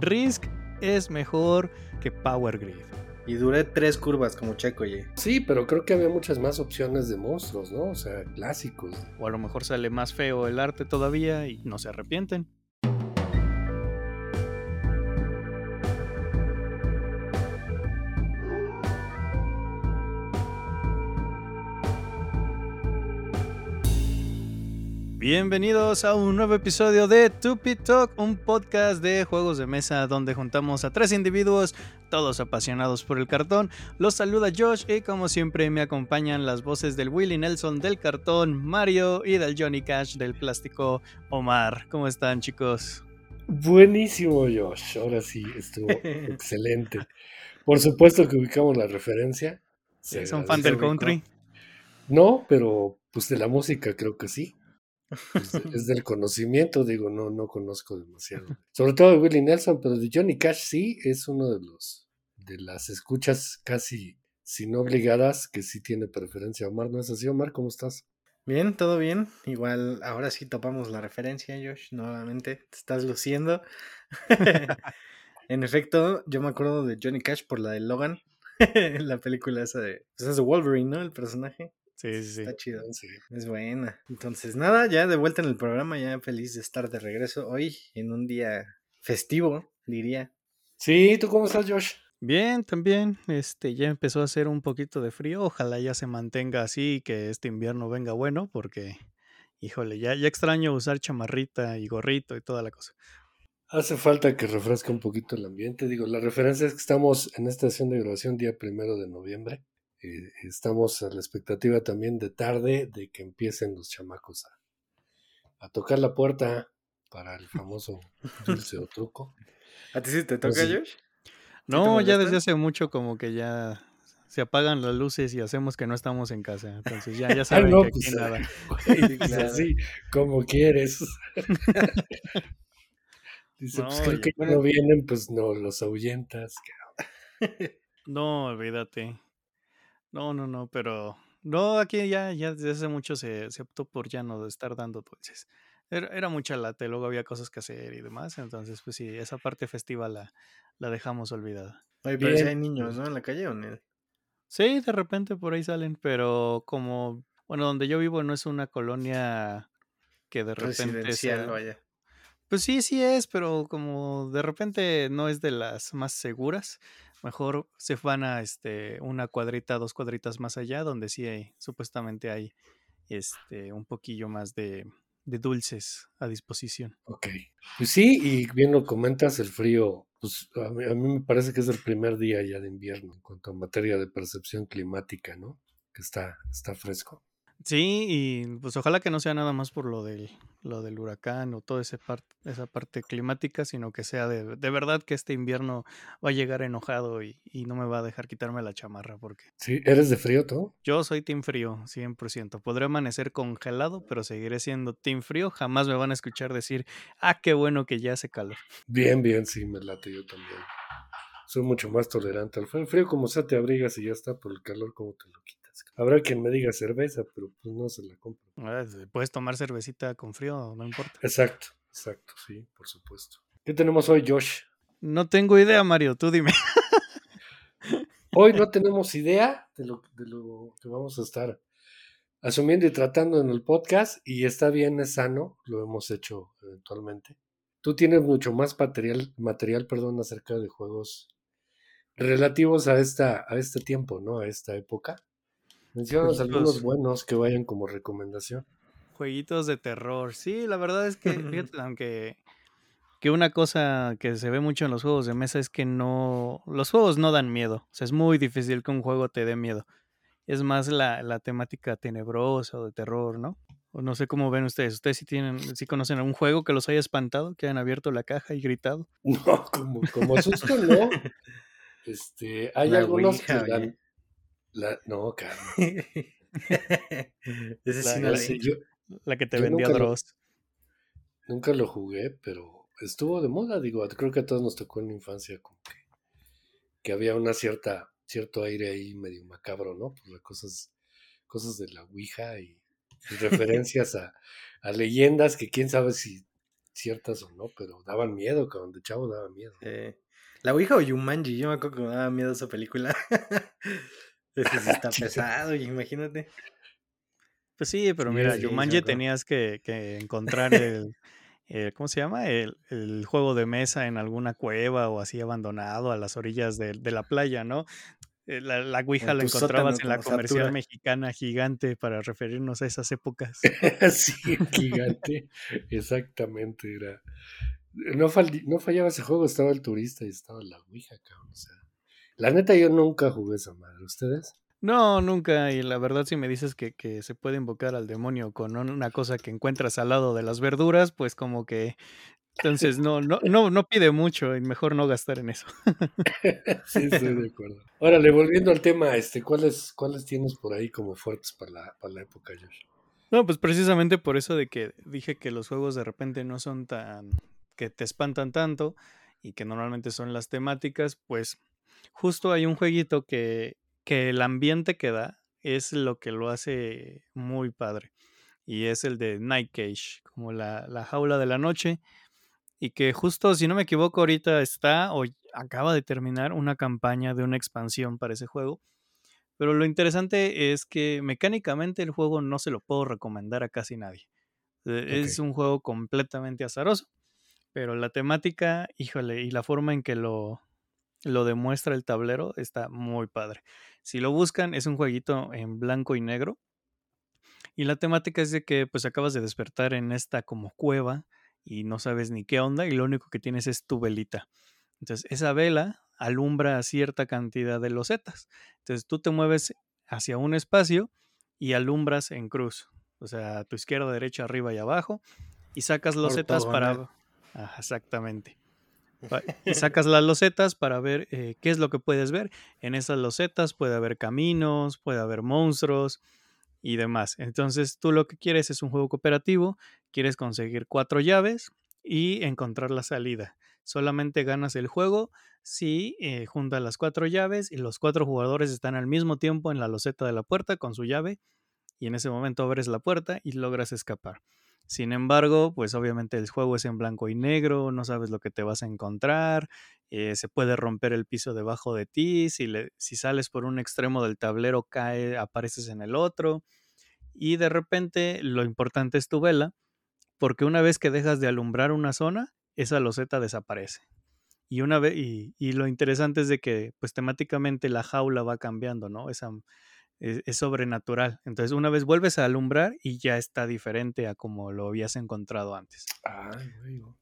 Risk es mejor que Power Grid. Y duré tres curvas como Checo, oye. Sí, pero creo que había muchas más opciones de monstruos, ¿no? O sea, clásicos. O a lo mejor sale más feo el arte todavía y no se arrepienten. Bienvenidos a un nuevo episodio de Tupi Talk, un podcast de juegos de mesa donde juntamos a tres individuos, todos apasionados por el cartón. Los saluda Josh y como siempre me acompañan las voces del Willy Nelson del cartón, Mario y del Johnny Cash del plástico, Omar. ¿Cómo están chicos? Buenísimo Josh, ahora sí, estuvo excelente. Por supuesto que ubicamos la referencia. ¿Son fan del country? No, pero pues de la música creo que sí. Es, del conocimiento, digo, no, no conozco demasiado. Sobre todo de Willie Nelson, pero de Johnny Cash sí es uno de los de las escuchas casi sin obligadas que sí tiene preferencia. Omar, ¿no es así, Omar? ¿Cómo estás? Bien, todo bien. Igual ahora sí topamos la referencia, Josh. Nuevamente te estás luciendo. en efecto, yo me acuerdo de Johnny Cash por la de Logan, la película esa de, pues es de Wolverine, ¿no? El personaje. Sí, sí, sí. Está chido. Es buena. Entonces, nada, ya de vuelta en el programa, ya feliz de estar de regreso hoy en un día festivo, diría. Sí, ¿tú cómo estás, Josh? Bien, también. Este, ya empezó a hacer un poquito de frío. Ojalá ya se mantenga así y que este invierno venga bueno, porque, híjole, ya, ya extraño usar chamarrita y gorrito y toda la cosa. Hace falta que refresque un poquito el ambiente. Digo, la referencia es que estamos en esta sesión de grabación día primero de noviembre. Eh, estamos a la expectativa también de tarde de que empiecen los chamacos a, tocar la puerta para el famoso dulce o truco. ¿A ti sí te toca, Josh? No, ya desde hace mucho como que ya se apagan las luces y hacemos que no estamos en casa. Entonces ya, ya saben que aquí pues, nada. Pues, así, como quieres. Dice, pues creo que no vienen, pues no, los ahuyentas. no, olvídate. No, no, no, pero no, aquí ya, ya desde hace mucho se, optó por ya no estar dando dulces. Era, era mucha late, luego había cosas que hacer y demás, entonces pues sí, esa parte festiva la, la dejamos olvidada. Oye, pero si hay niños, ¿no? En la calle o no? Sí, de repente por ahí salen, pero como, bueno, donde yo vivo no es una colonia que de repente sea... vaya. Pues sí, sí es, pero como de repente no es de las más seguras, mejor se van a este, una cuadrita, dos cuadritas más allá, donde sí hay, supuestamente hay este, un poquillo más de, de dulces a disposición. Ok. Pues sí, y bien lo comentas, el frío, pues a mí, a mí, me parece que es el primer día ya de invierno en cuanto a materia de percepción climática, ¿no? Que está, está fresco. Sí, y pues ojalá que no sea nada más por lo del, lo del huracán o toda esa parte, esa parte climática, sino que sea de, de verdad que este invierno va a llegar enojado y, y, no me va a dejar quitarme la chamarra. porque Sí, ¿eres de frío tú? Yo soy team frío, 100%. Podré amanecer congelado, pero seguiré siendo team frío. Jamás me van a escuchar decir, ah, qué bueno que ya hace calor. Bien, bien, sí, me late yo también. Soy mucho más tolerante al frío. El frío como sea te abrigas y ya está, por el calor como te lo quitas. Habrá quien me diga cerveza, pero pues no se la compro. Ah, puedes tomar cervecita con frío, no importa. Exacto, exacto, sí, por supuesto. ¿Qué tenemos hoy, Josh? No tengo idea, Mario, tú dime. Hoy no tenemos idea de lo, de lo que vamos a estar asumiendo y tratando en el podcast y está bien, es sano, lo hemos hecho eventualmente. Tú tienes mucho más material, material perdón, acerca de juegos relativos a, esta, a este tiempo, ¿no? A esta época. Mencionas algunos buenos que vayan como recomendación. Jueguitos de terror. Sí, la verdad es que, fíjate, aunque que una cosa que se ve mucho en los juegos de mesa es que no. Los juegos no dan miedo. O sea, es muy difícil que un juego te dé miedo. Es más la, la temática tenebrosa o de terror, ¿no? O no sé cómo ven ustedes. ¿Ustedes sí tienen, sí conocen algún juego que los haya espantado, que hayan abierto la caja y gritado? No, como, como susto no. Este, hay algunos que dan, la, no, Carlos. la, que te vendía Dross. Nunca lo jugué, pero estuvo de moda, digo, creo que a todos nos tocó en la infancia como que, que había una cierta, cierto aire ahí medio macabro, ¿no? Por las cosas, cosas de la Ouija y, referencias a, a, leyendas que quién sabe si, ciertas o no, pero daban miedo, cabrón, de chavo daban miedo. La Ouija o Yumanji, yo me acuerdo que me daba miedo esa película. Ese sí está pesado, imagínate. Pues sí, pero mira, sí, acuerdo. tenías que, que encontrar el, el- ¿cómo se llama? El, el juego de mesa en alguna cueva o así abandonado a las orillas de, de la playa, ¿no? Eh, La, la Ouija En la encontrabas sótano en la comercial Satura. mexicana gigante para referirnos a esas épocas. sí, gigante. Exactamente, era. No, no fallaba ese juego, estaba el turista y estaba la Ouija, cabrón. O sea, la neta, yo nunca jugué esa madre. ¿Ustedes? No, nunca. Y la verdad, si me dices que, que se puede invocar al demonio con un- una cosa que encuentras al lado de las verduras, pues como que entonces no, no, no, no pide mucho y mejor no gastar en eso. sí, estoy de acuerdo. Órale, volviendo al tema, este, ¿cuáles, cuáles tienes por ahí como fuertes para la, para la época, Josh? No, pues precisamente por eso de que dije que los juegos de repente no son tan que te espantan tanto y que normalmente son las temáticas, pues justo hay un jueguito que, que el ambiente que da es lo que lo hace muy padre. Y es el de Night Cage, como la, la jaula de la noche. Y que justo, si no me equivoco, ahorita está o acaba de terminar una campaña de una expansión para ese juego. Pero lo interesante es que mecánicamente el juego no se lo puedo recomendar a casi nadie. Eh, Es un juego completamente azaroso. Pero la temática, híjole, y la forma en que lo, lo demuestra el tablero está muy padre. Si lo buscan, es un jueguito en blanco y negro. Y la temática es de que pues acabas de despertar en esta como cueva y no sabes ni qué onda y lo único que tienes es tu velita. Entonces esa vela alumbra cierta cantidad de losetas. Entonces tú te mueves hacia un espacio y alumbras en cruz. O sea, a tu izquierda, derecha, arriba y abajo. Y sacas losetas para... Ajá, exactamente. Y sacas las losetas para ver eh, qué es lo que puedes ver. En esas losetas puede haber caminos, puede haber monstruos y demás. Entonces tú lo que quieres es un juego cooperativo, quieres conseguir cuatro llaves y encontrar la salida. Solamente ganas el juego si eh, juntas las cuatro llaves y los cuatro jugadores están al mismo tiempo en la loseta de la puerta con su llave y en ese momento abres la puerta y logras escapar. Sin embargo, pues obviamente el juego es en blanco y negro, no sabes lo que te vas a encontrar, eh, se puede romper el piso debajo de ti, si, le- si sales por un extremo del tablero cae, apareces en el otro y de repente lo importante es tu vela, porque una vez que dejas de alumbrar una zona, esa loseta desaparece. Y, una vez, y, y lo interesante es de que pues temáticamente la jaula va cambiando, ¿no? Esa, es, es sobrenatural. Entonces una vez vuelves a alumbrar y ya está diferente a como lo habías encontrado antes. Ay, güey.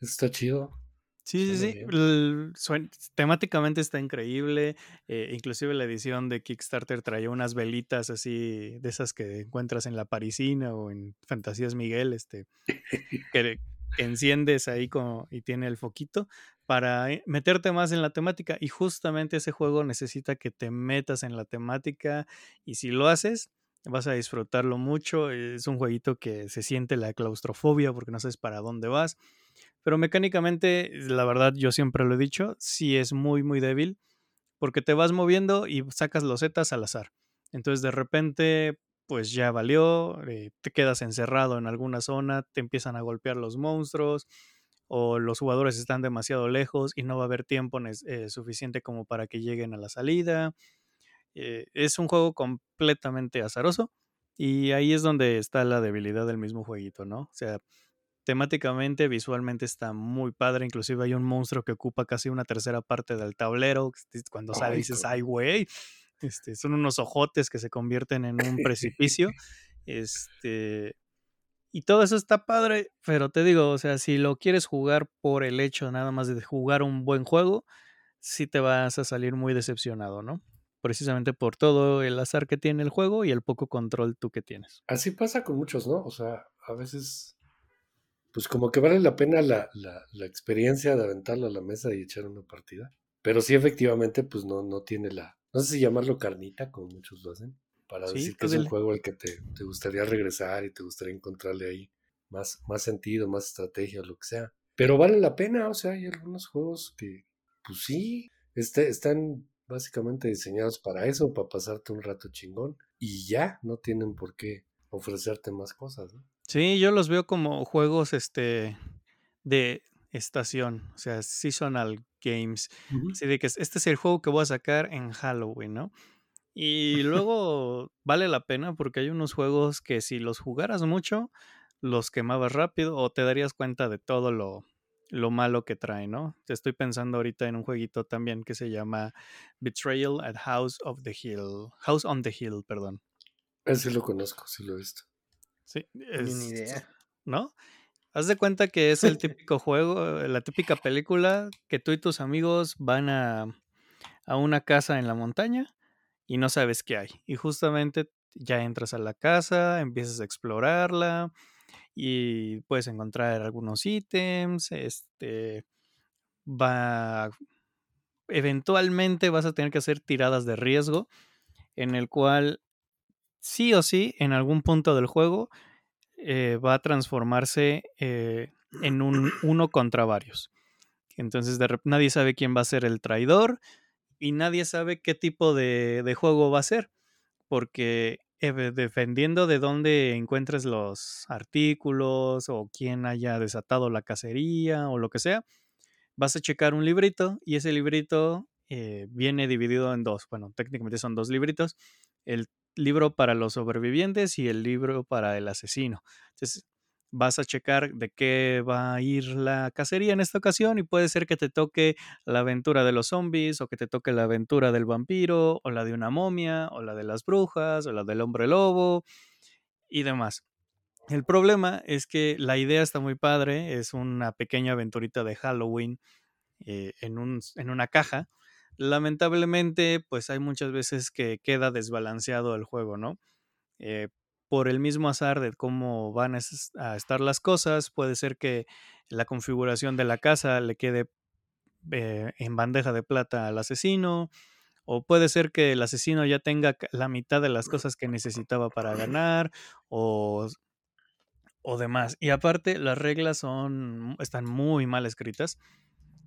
Eso está chido. Sí, sí, Suena sí. bien. el- suen- temáticamente está increíble. eh, inclusive la edición de Kickstarter traía unas velitas así, de esas que encuentras en la Parisina o en Fantasías Miguel, este, que, enciendes ahí como, y tiene el foquito para eh, meterte más en la temática. Y justamente ese juego necesita que te metas en la temática y si lo haces, vas a disfrutarlo mucho. Es un jueguito que se siente la claustrofobia porque no sabes para dónde vas. Pero mecánicamente, la verdad, yo siempre lo he dicho, sí es muy, muy débil porque te vas moviendo y sacas losetas al azar. Entonces de repente, pues ya valió, eh, te quedas encerrado en alguna zona, te empiezan a golpear los monstruos o los jugadores están demasiado lejos y no va a haber tiempo eh, suficiente como para que lleguen a la salida. Eh, es un juego completamente azaroso y ahí es donde está la debilidad del mismo jueguito, ¿no? O sea, temáticamente, visualmente está muy padre. Inclusive hay un monstruo que ocupa casi una tercera parte del tablero. Cuando sale dices, ay, güey. Este, son unos ojotes que se convierten en un precipicio. Este. Y todo eso está padre, pero te digo, o sea, si lo quieres jugar por el hecho nada más de jugar un buen juego, sí te vas a salir muy decepcionado, ¿no? Precisamente por todo el azar que tiene el juego y el poco control tú que tienes. Así pasa con muchos, ¿no? O sea, a veces, pues como que vale la pena la, la, la experiencia de aventarlo a la mesa y echar una partida. Pero sí, efectivamente, pues no, no tiene la, no sé si llamarlo carnita, como muchos lo hacen, para Sí, decir que es un juego al que te, te gustaría regresar y te gustaría encontrarle ahí más, más sentido, más estrategia, lo que sea. Pero vale la pena, o sea, hay algunos juegos que, pues sí, este- están básicamente diseñados para eso, para pasarte un rato chingón y ya, no tienen por qué ofrecerte más cosas, ¿no? Sí, yo los veo como juegos, este, de estación, o sea, seasonal games. Así de que este es el juego que voy a sacar en Halloween, ¿no? Y luego vale la pena porque hay unos juegos que si los jugaras mucho, los quemabas rápido o te darías cuenta de todo lo, lo malo que trae, ¿no? Te estoy pensando ahorita en un jueguito también que se llama Betrayal at House of the Hill. House on the Hill, perdón. Ese lo conozco, sí lo he visto. Sí, es, idea. ¿No? Haz de cuenta que es el típico juego, la típica película que tú y tus amigos van a, a una casa en la montaña y no sabes qué hay. Y justamente ya entras a la casa, empiezas a explorarla y puedes encontrar algunos ítems, este va eventualmente vas a tener que hacer tiradas de riesgo en el cual sí o sí en algún punto del juego eh, va a transformarse eh, en un uno contra varios. Entonces nadie sabe quién va a ser el traidor y nadie sabe qué tipo de, juego va a ser, porque eh, dependiendo de dónde encuentres los artículos o quién haya desatado la cacería o lo que sea, vas a checar un librito y ese librito viene dividido en dos. Bueno, técnicamente son dos libritos. El libro para los sobrevivientes y el libro para el asesino. Entonces, vas a checar de qué va a ir la cacería en esta ocasión y puede ser que te toque la aventura de los zombies o que te toque la aventura del vampiro o la de una momia o la de las brujas o la del hombre lobo y demás. El problema es que la idea está muy padre, es una pequeña aventurita de Halloween eh, en, un, en una caja. Lamentablemente, pues hay muchas veces que queda desbalanceado el juego, ¿no? Eh, por el mismo azar de cómo van a estar las cosas, puede ser que la configuración de la casa le quede eh, en bandeja de plata al asesino, o puede ser que el asesino ya tenga la mitad de las cosas que necesitaba para ganar, o, o demás. Y aparte, las reglas son, están muy mal escritas.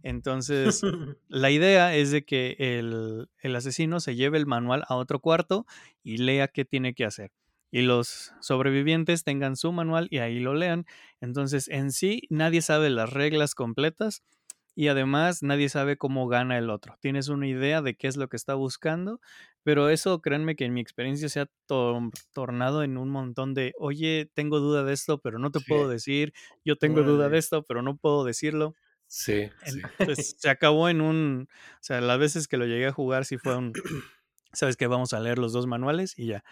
Entonces, la idea es de que el, el asesino se lleve el manual a otro cuarto y lea qué tiene que hacer y los sobrevivientes tengan su manual y ahí lo lean. Entonces, en sí, nadie sabe las reglas completas y además nadie sabe cómo gana el otro. Tienes una idea de qué es lo que está buscando, pero eso créanme que en mi experiencia se ha tornado en un montón de, oye, tengo duda de esto, pero no te puedo decir, yo tengo duda de esto, pero no puedo decirlo. Sí, Entonces, se acabó en un, o sea, las veces que lo llegué a jugar sí fue un, sabes que vamos a leer los dos manuales y ya.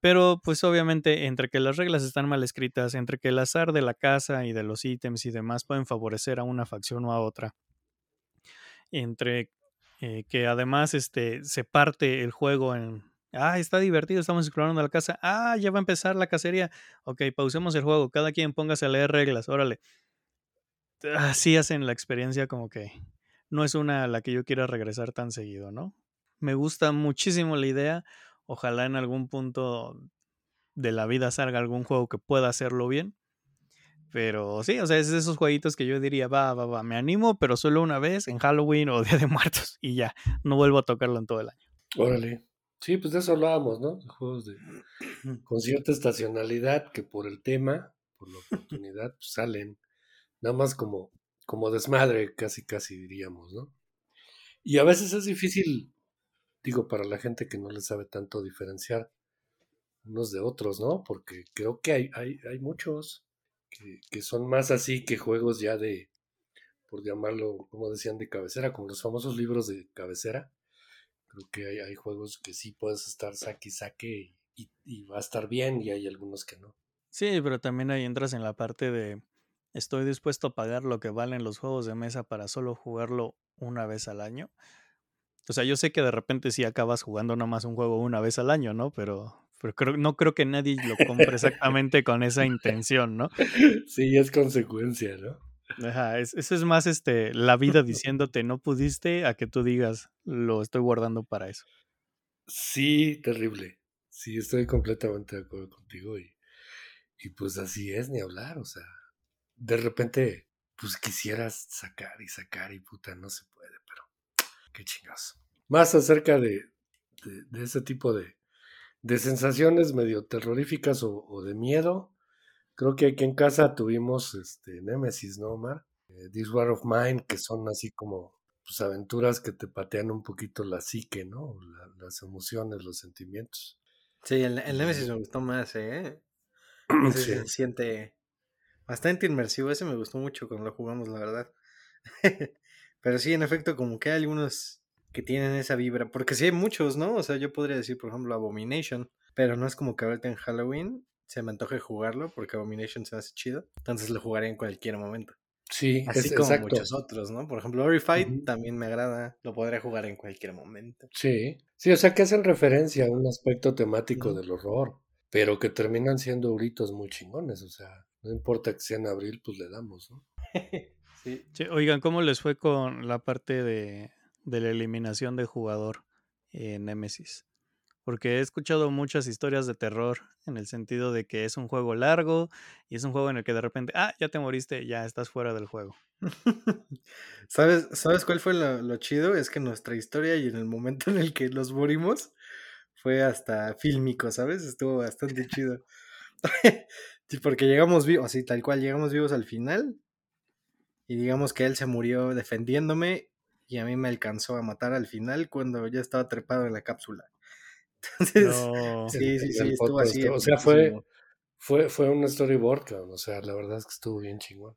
Pero pues obviamente entre que las reglas están mal escritas, entre que el azar de la casa y de los ítems y demás pueden favorecer a una facción o a otra, entre eh, que además este, se parte el juego en, ah, está divertido, estamos explorando la casa, ah, ya va a empezar la cacería, ok, pausemos el juego, cada quien póngase a leer reglas, órale. Así hacen la experiencia como que no es una a la que yo quiera regresar tan seguido, ¿no? Me gusta muchísimo la idea Ojalá en algún punto de la vida salga algún juego que pueda hacerlo bien. Pero sí, o sea, es de esos jueguitos que yo diría, va, va, va, me animo, pero solo una vez en Halloween o Día de Muertos y ya, no vuelvo a tocarlo en todo el año. Órale. Sí, pues de eso hablábamos, ¿no? De juegos de con cierta estacionalidad que por el tema, por la oportunidad, pues salen. Nada más como, como desmadre, casi, casi diríamos, ¿no? Y a veces es difícil digo, para la gente que no le sabe tanto diferenciar unos de otros, ¿no? Porque creo que hay, hay, hay muchos que, son más así que juegos ya de, por llamarlo, como decían, de cabecera, como los famosos libros de cabecera. Creo que hay, hay juegos que sí puedes estar saque y saque y, y, va a estar bien y hay algunos que no. Sí, pero también ahí entras en la parte de estoy dispuesto a pagar lo que valen los juegos de mesa para solo jugarlo una vez al año. O sea, yo sé que de repente sí acabas jugando nomás un juego una vez al año, ¿no? Pero, pero no creo que nadie lo compre exactamente con esa intención, ¿no? Sí, es consecuencia, ¿no? Ajá, eso es más este, la vida diciéndote no pudiste a que tú digas lo estoy guardando para eso. Sí, terrible. Sí, estoy completamente de acuerdo contigo y, y pues así es, ni hablar, o sea, de repente pues quisieras sacar y sacar y puta, no se puede qué chingazo. Más acerca de, ese tipo de, sensaciones medio terroríficas o, de miedo, Creo que aquí en casa tuvimos este Nemesis, ¿no, Omar? Eh, This War of Mine, que son así como pues, aventuras que te patean un poquito la psique, ¿no? las emociones, los sentimientos. Sí, el, el Nemesis me gustó más, ¿eh? Se siente bastante inmersivo. Ese me gustó mucho cuando lo jugamos, la verdad. Pero sí, en efecto, como que hay algunos que tienen esa vibra. Porque sí hay muchos, ¿no? O sea, yo podría decir, por ejemplo, Abomination. Pero no es como que ahorita en Halloween se me antoje jugarlo porque Abomination se hace chido. Entonces lo jugaré en cualquier momento. Sí, así como muchos otros, ¿no? Por ejemplo, Orified también me agrada, lo podré jugar en cualquier momento. Sí, sí, o sea que hacen referencia a un aspecto temático del horror, pero que terminan siendo euritos muy chingones, o sea, no importa que sea en abril, pues le damos, ¿no? sí. Oigan, ¿cómo les fue con la parte de, de la eliminación de jugador en Nemesis? porque he escuchado muchas historias de terror en el sentido de que es un juego largo y es un juego en el que de repente, ah, ya te moriste, ya estás fuera del juego. ¿Sabes, ¿Sabes cuál fue lo, chido? Es que nuestra historia y en el momento en el que los morimos fue hasta fílmico, ¿sabes? Estuvo bastante chido. porque llegamos vivos, así tal cual, llegamos vivos al final y digamos que él se murió defendiéndome y a mí me alcanzó a matar al final cuando ya estaba trepado en la cápsula. Entonces, sí, sí, sí, estuvo así. O sea, fue, fue, fue un storyboard, O sea, la verdad es que estuvo bien chingón.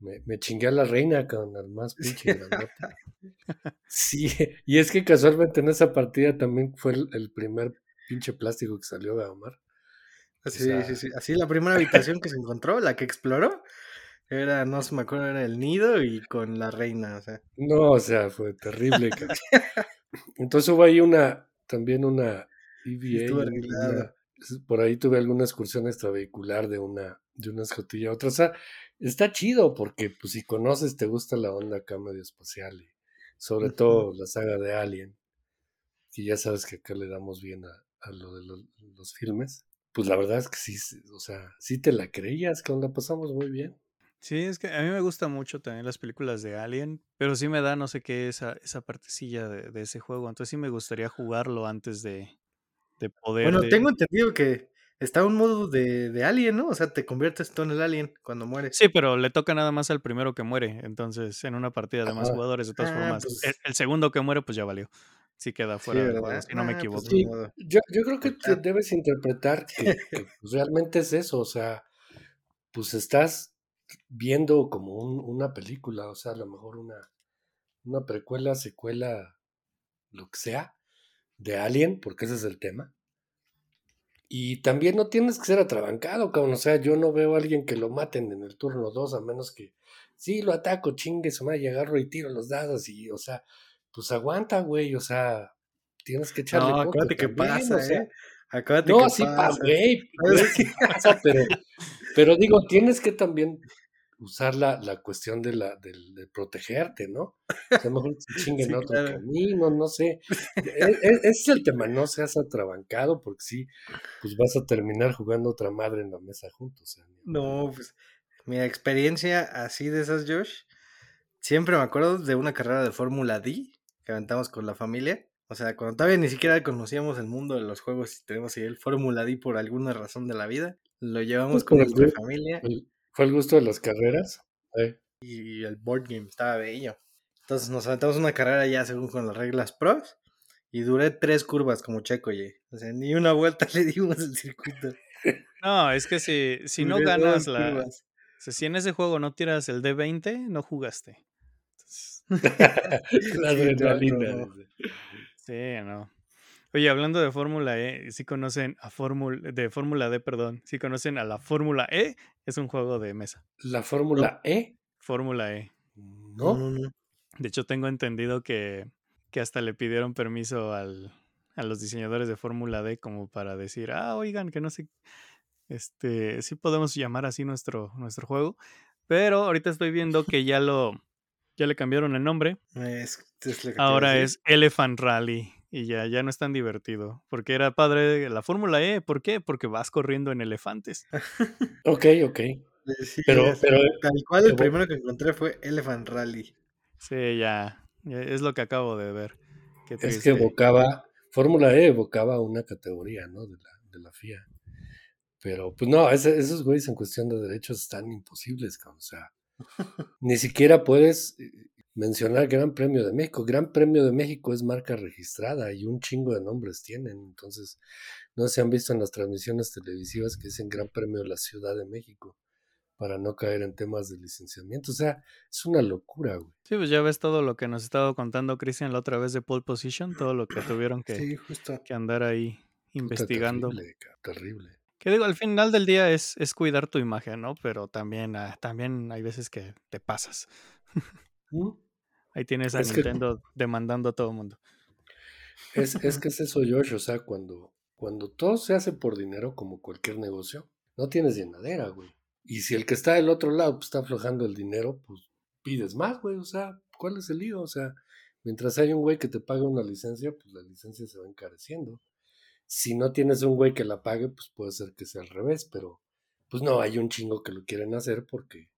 Me, me chingué a la reina, con al más pinche Sí, y es que casualmente en esa partida también fue el, primer pinche plástico que salió de Omar. Sí, sí, sí. Así la primera habitación que se encontró, la que exploró, era, no se me acuerdo, era el nido y con la reina, o sea. No, o sea, fue terrible. Entonces hubo ahí una, también una EVA. por ahí tuve alguna excursión extravehicular de una, de una escotilla a otra. O sea, está chido porque pues si conoces, te gusta la onda acá medio espacial y sobre todo la saga de Alien, que ya sabes que acá le damos bien a, lo de los, filmes. Pues la verdad es que sí, o sea, sí te la creías, que onda pasamos muy bien. Sí, es que a mí me gusta mucho también las películas de Alien, pero sí me da no sé qué esa, esa partecilla de, ese juego. Entonces sí me gustaría jugarlo antes de, de poder. Bueno, tengo entendido que está un modo de, de, Alien, ¿no? O sea, te conviertes tú en el Alien cuando mueres. Sí, pero le toca nada más al primero que muere. Entonces, en una partida de más jugadores, de todas ah, formas, pues el, segundo que muere, pues ya valió. Sí queda fuera de juego, si no me ah, pues equivoco. yo, yo, creo que debes interpretar que, que pues, realmente es eso. O sea, pues estás viendo como una película, o sea, a lo mejor una, una precuela, secuela, lo que sea, de Alien, porque ese es el tema. Y también no tienes que ser atrabancado, cabrón. O sea, yo no veo a alguien que lo maten en el turno 2, a menos que sí lo ataco, chingue madre, y agarro y tiro los dados. Y, o sea, pues aguanta, güey. O sea, tienes que echarle. No, acuérdate que pasa, ¿eh? Acuérdate no, sí, pasa, güey. Sí pasa, pero, pero digo, tienes que también usar la, la cuestión de, la, de, protegerte, ¿no? a lo mejor se chinguen otro camino, no sé. E, e, ese es el tema, no seas atrabancado, porque sí, pues vas a terminar jugando otra madre en la mesa juntos. no, pues mi experiencia así de esas, Josh, siempre me acuerdo de una carrera de Fórmula D que aventamos con la familia. O sea, cuando todavía ni siquiera conocíamos el mundo de los juegos y tenemos ahí el Fórmula D por alguna razón de la vida, lo llevamos con nuestra familia. Fue el gusto de las carreras. Y el board game estaba bello. Entonces nos aventamos una carrera ya según con las reglas pros. Y duré tres curvas como Checo, oye. O sea, ni una vuelta le dimos el circuito. No, es que si, si no ganas la. si en ese juego no tiras el D20, no jugaste. la adrenalina. Sí, no. Oye, hablando de Fórmula E, si conocen a Fórmula de Fórmula D, perdón, si conocen a la Fórmula E, es un juego de mesa. ¿La Fórmula E? Fórmula E. No. De hecho, tengo entendido que, que hasta le pidieron permiso al, a los diseñadores de Fórmula D como para decir, ah, oigan, que no sé, este, sí podemos llamar así nuestro, nuestro juego. Pero ahorita estoy viendo que ya lo, ya le cambiaron el nombre. Ahora es Elephant Rally. Y ya, ya no es tan divertido. Porque era padre la Fórmula E. ¿Por qué? Porque vas corriendo en elefantes. ok, ok. pero, pero, tal cual el primero que encontré fue Elephant Rally. Sí, ya. Es lo que acabo de ver. es que evocaba, Fórmula E evocaba una categoría, ¿no? De la, de la FIA. Pero, pues no, esos güeyes en cuestión de derechos están imposibles, o sea, ni siquiera puedes eh, mencionar Gran Premio de México. Gran Premio de México es marca registrada y un chingo de nombres tienen. Entonces, no se han visto en las transmisiones televisivas que dicen Gran Premio de la Ciudad de México para no caer en temas de licenciamiento. O sea, es una locura, güey. Sí, pues ya ves todo lo que nos estaba contando Cristian la otra vez de Pole Position, todo lo que tuvieron que, que andar ahí investigando. terrible, terrible. Que digo, al final del día es, es cuidar tu imagen, ¿no? Pero también, ah, también hay veces que te pasas. ¿Mm? Ahí tienes a Nintendo demandando a todo el mundo. Es, es que es eso, Josh. O sea, cuando, cuando todo se hace por dinero, como cualquier negocio, no tienes llenadera, güey. Y si el que está del otro lado pues, está aflojando el dinero, pues pides más, güey. O sea, ¿cuál es el lío? O sea, mientras hay un güey que te pague una licencia, pues la licencia se va encareciendo. Si no tienes un güey que la pague, pues puede ser que sea al revés, pero pues no, hay un chingo que lo quieren hacer porque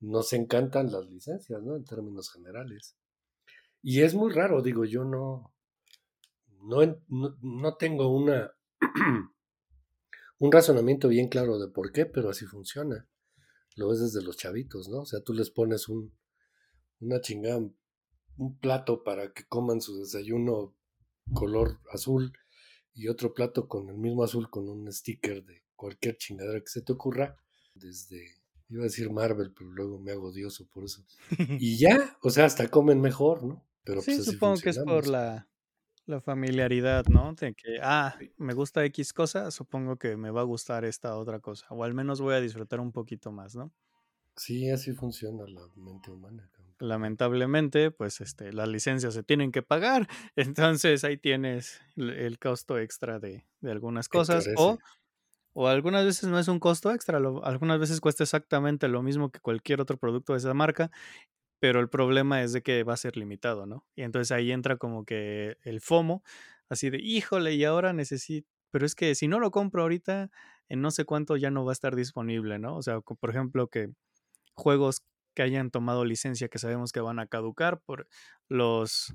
nos encantan las licencias, ¿no? En términos generales. Y es muy raro, digo, yo no, no, no, tengo una, un razonamiento bien claro de por qué, pero así funciona. Lo ves desde los chavitos, ¿no? O sea, tú les pones un, una chingada, un plato para que coman su desayuno color azul y otro plato con el mismo azul con un sticker de cualquier chingadera que se te ocurra, desde Iba a decir Marvel, pero luego me hago odioso por eso. Y ya, o sea, hasta comen mejor, ¿no? Pero sí, pues supongo que es por la, la familiaridad, ¿no? De que, ah, me gusta X cosa, supongo que me va a gustar esta otra cosa. O al menos voy a disfrutar un poquito más, ¿no? Sí, así funciona la mente humana. Lamentablemente, pues este, las licencias se tienen que pagar. Entonces ahí tienes el costo extra de, de algunas cosas. O o algunas veces no es un costo extra, algunas veces cuesta exactamente lo mismo que cualquier otro producto de esa marca, pero el problema es de que va a ser limitado, ¿no? Y entonces ahí entra como que el FOMO, así de, híjole, y ahora necesito, pero es que si no lo compro ahorita, en no sé cuánto ya no va a estar disponible, ¿no? O sea, por ejemplo, que juegos que hayan tomado licencia que sabemos que van a caducar por los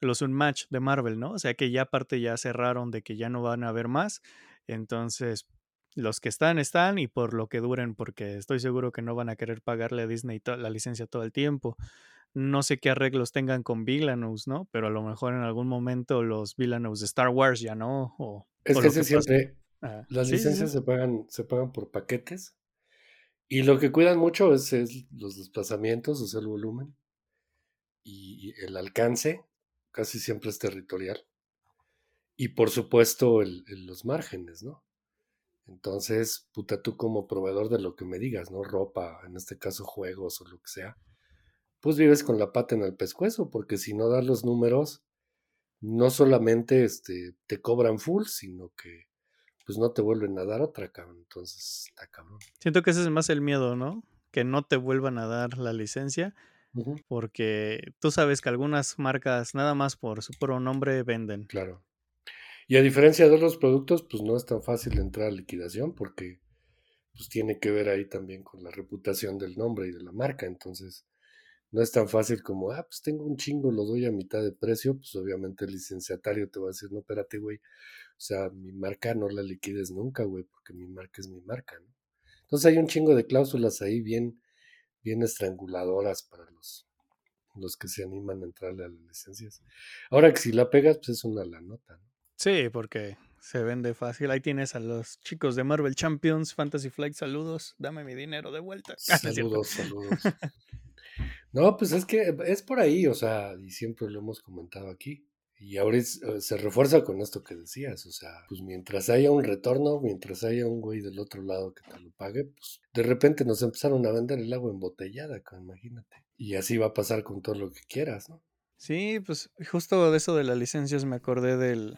los Unmatch de Marvel, ¿no? O sea que ya aparte ya cerraron de que ya no van a haber más. Entonces, los que están, están y por lo que duren, porque estoy seguro que no van a querer pagarle a Disney la licencia todo el tiempo. No sé qué arreglos tengan con Villainous, ¿no? Pero a lo mejor en algún momento los Villainous de Star Wars ya no. O, es que, siempre las licencias se pagan, se pagan por paquetes. Y lo que cuidan mucho es, los desplazamientos, o sea, el volumen y el alcance, casi siempre es territorial. Y por supuesto los márgenes, ¿no? Entonces, puta, tú como proveedor de lo que me digas, ¿no? Ropa, en este caso juegos o lo que sea, pues vives con la pata en el pescuezo, porque si no das los números, no solamente este, te cobran full, sino que pues no te vuelven a dar otra, cabrón. Entonces, está cabrón. Siento que ese es más el miedo, ¿no? Que no te vuelvan a dar la licencia, porque tú sabes que algunas marcas, nada más por su pronombre, venden. Claro. Y a diferencia de otros productos, pues no es tan fácil entrar a liquidación porque pues tiene que ver ahí también con la reputación del nombre y de la marca. Entonces, no es tan fácil como, ah, pues tengo un chingo, lo doy a mitad de precio, pues obviamente el licenciatario te va a decir, no, espérate, güey, o sea, mi marca no la liquides nunca, güey, porque mi marca es mi marca, ¿no? Entonces hay un chingo de cláusulas ahí bien, bien estranguladoras para los, los que se animan a entrarle a las licencias. Ahora que si la pegas, pues es una la nota, ¿no? Sí, porque se vende fácil. Ahí tienes a los chicos de Marvel Champions, Fantasy Flight, saludos, dame mi dinero de vuelta. Ah, saludos, saludos. No, pues es que es por ahí, o sea, y siempre lo hemos comentado aquí. Y ahora eh, se refuerza con esto que decías, o sea, pues mientras haya un retorno, mientras haya un güey del otro lado que te lo pague, pues de repente nos empezaron a vender el agua embotellada, imagínate. Y así va a pasar con todo lo que quieras, ¿no? Sí, pues justo de eso de las licencias me acordé del,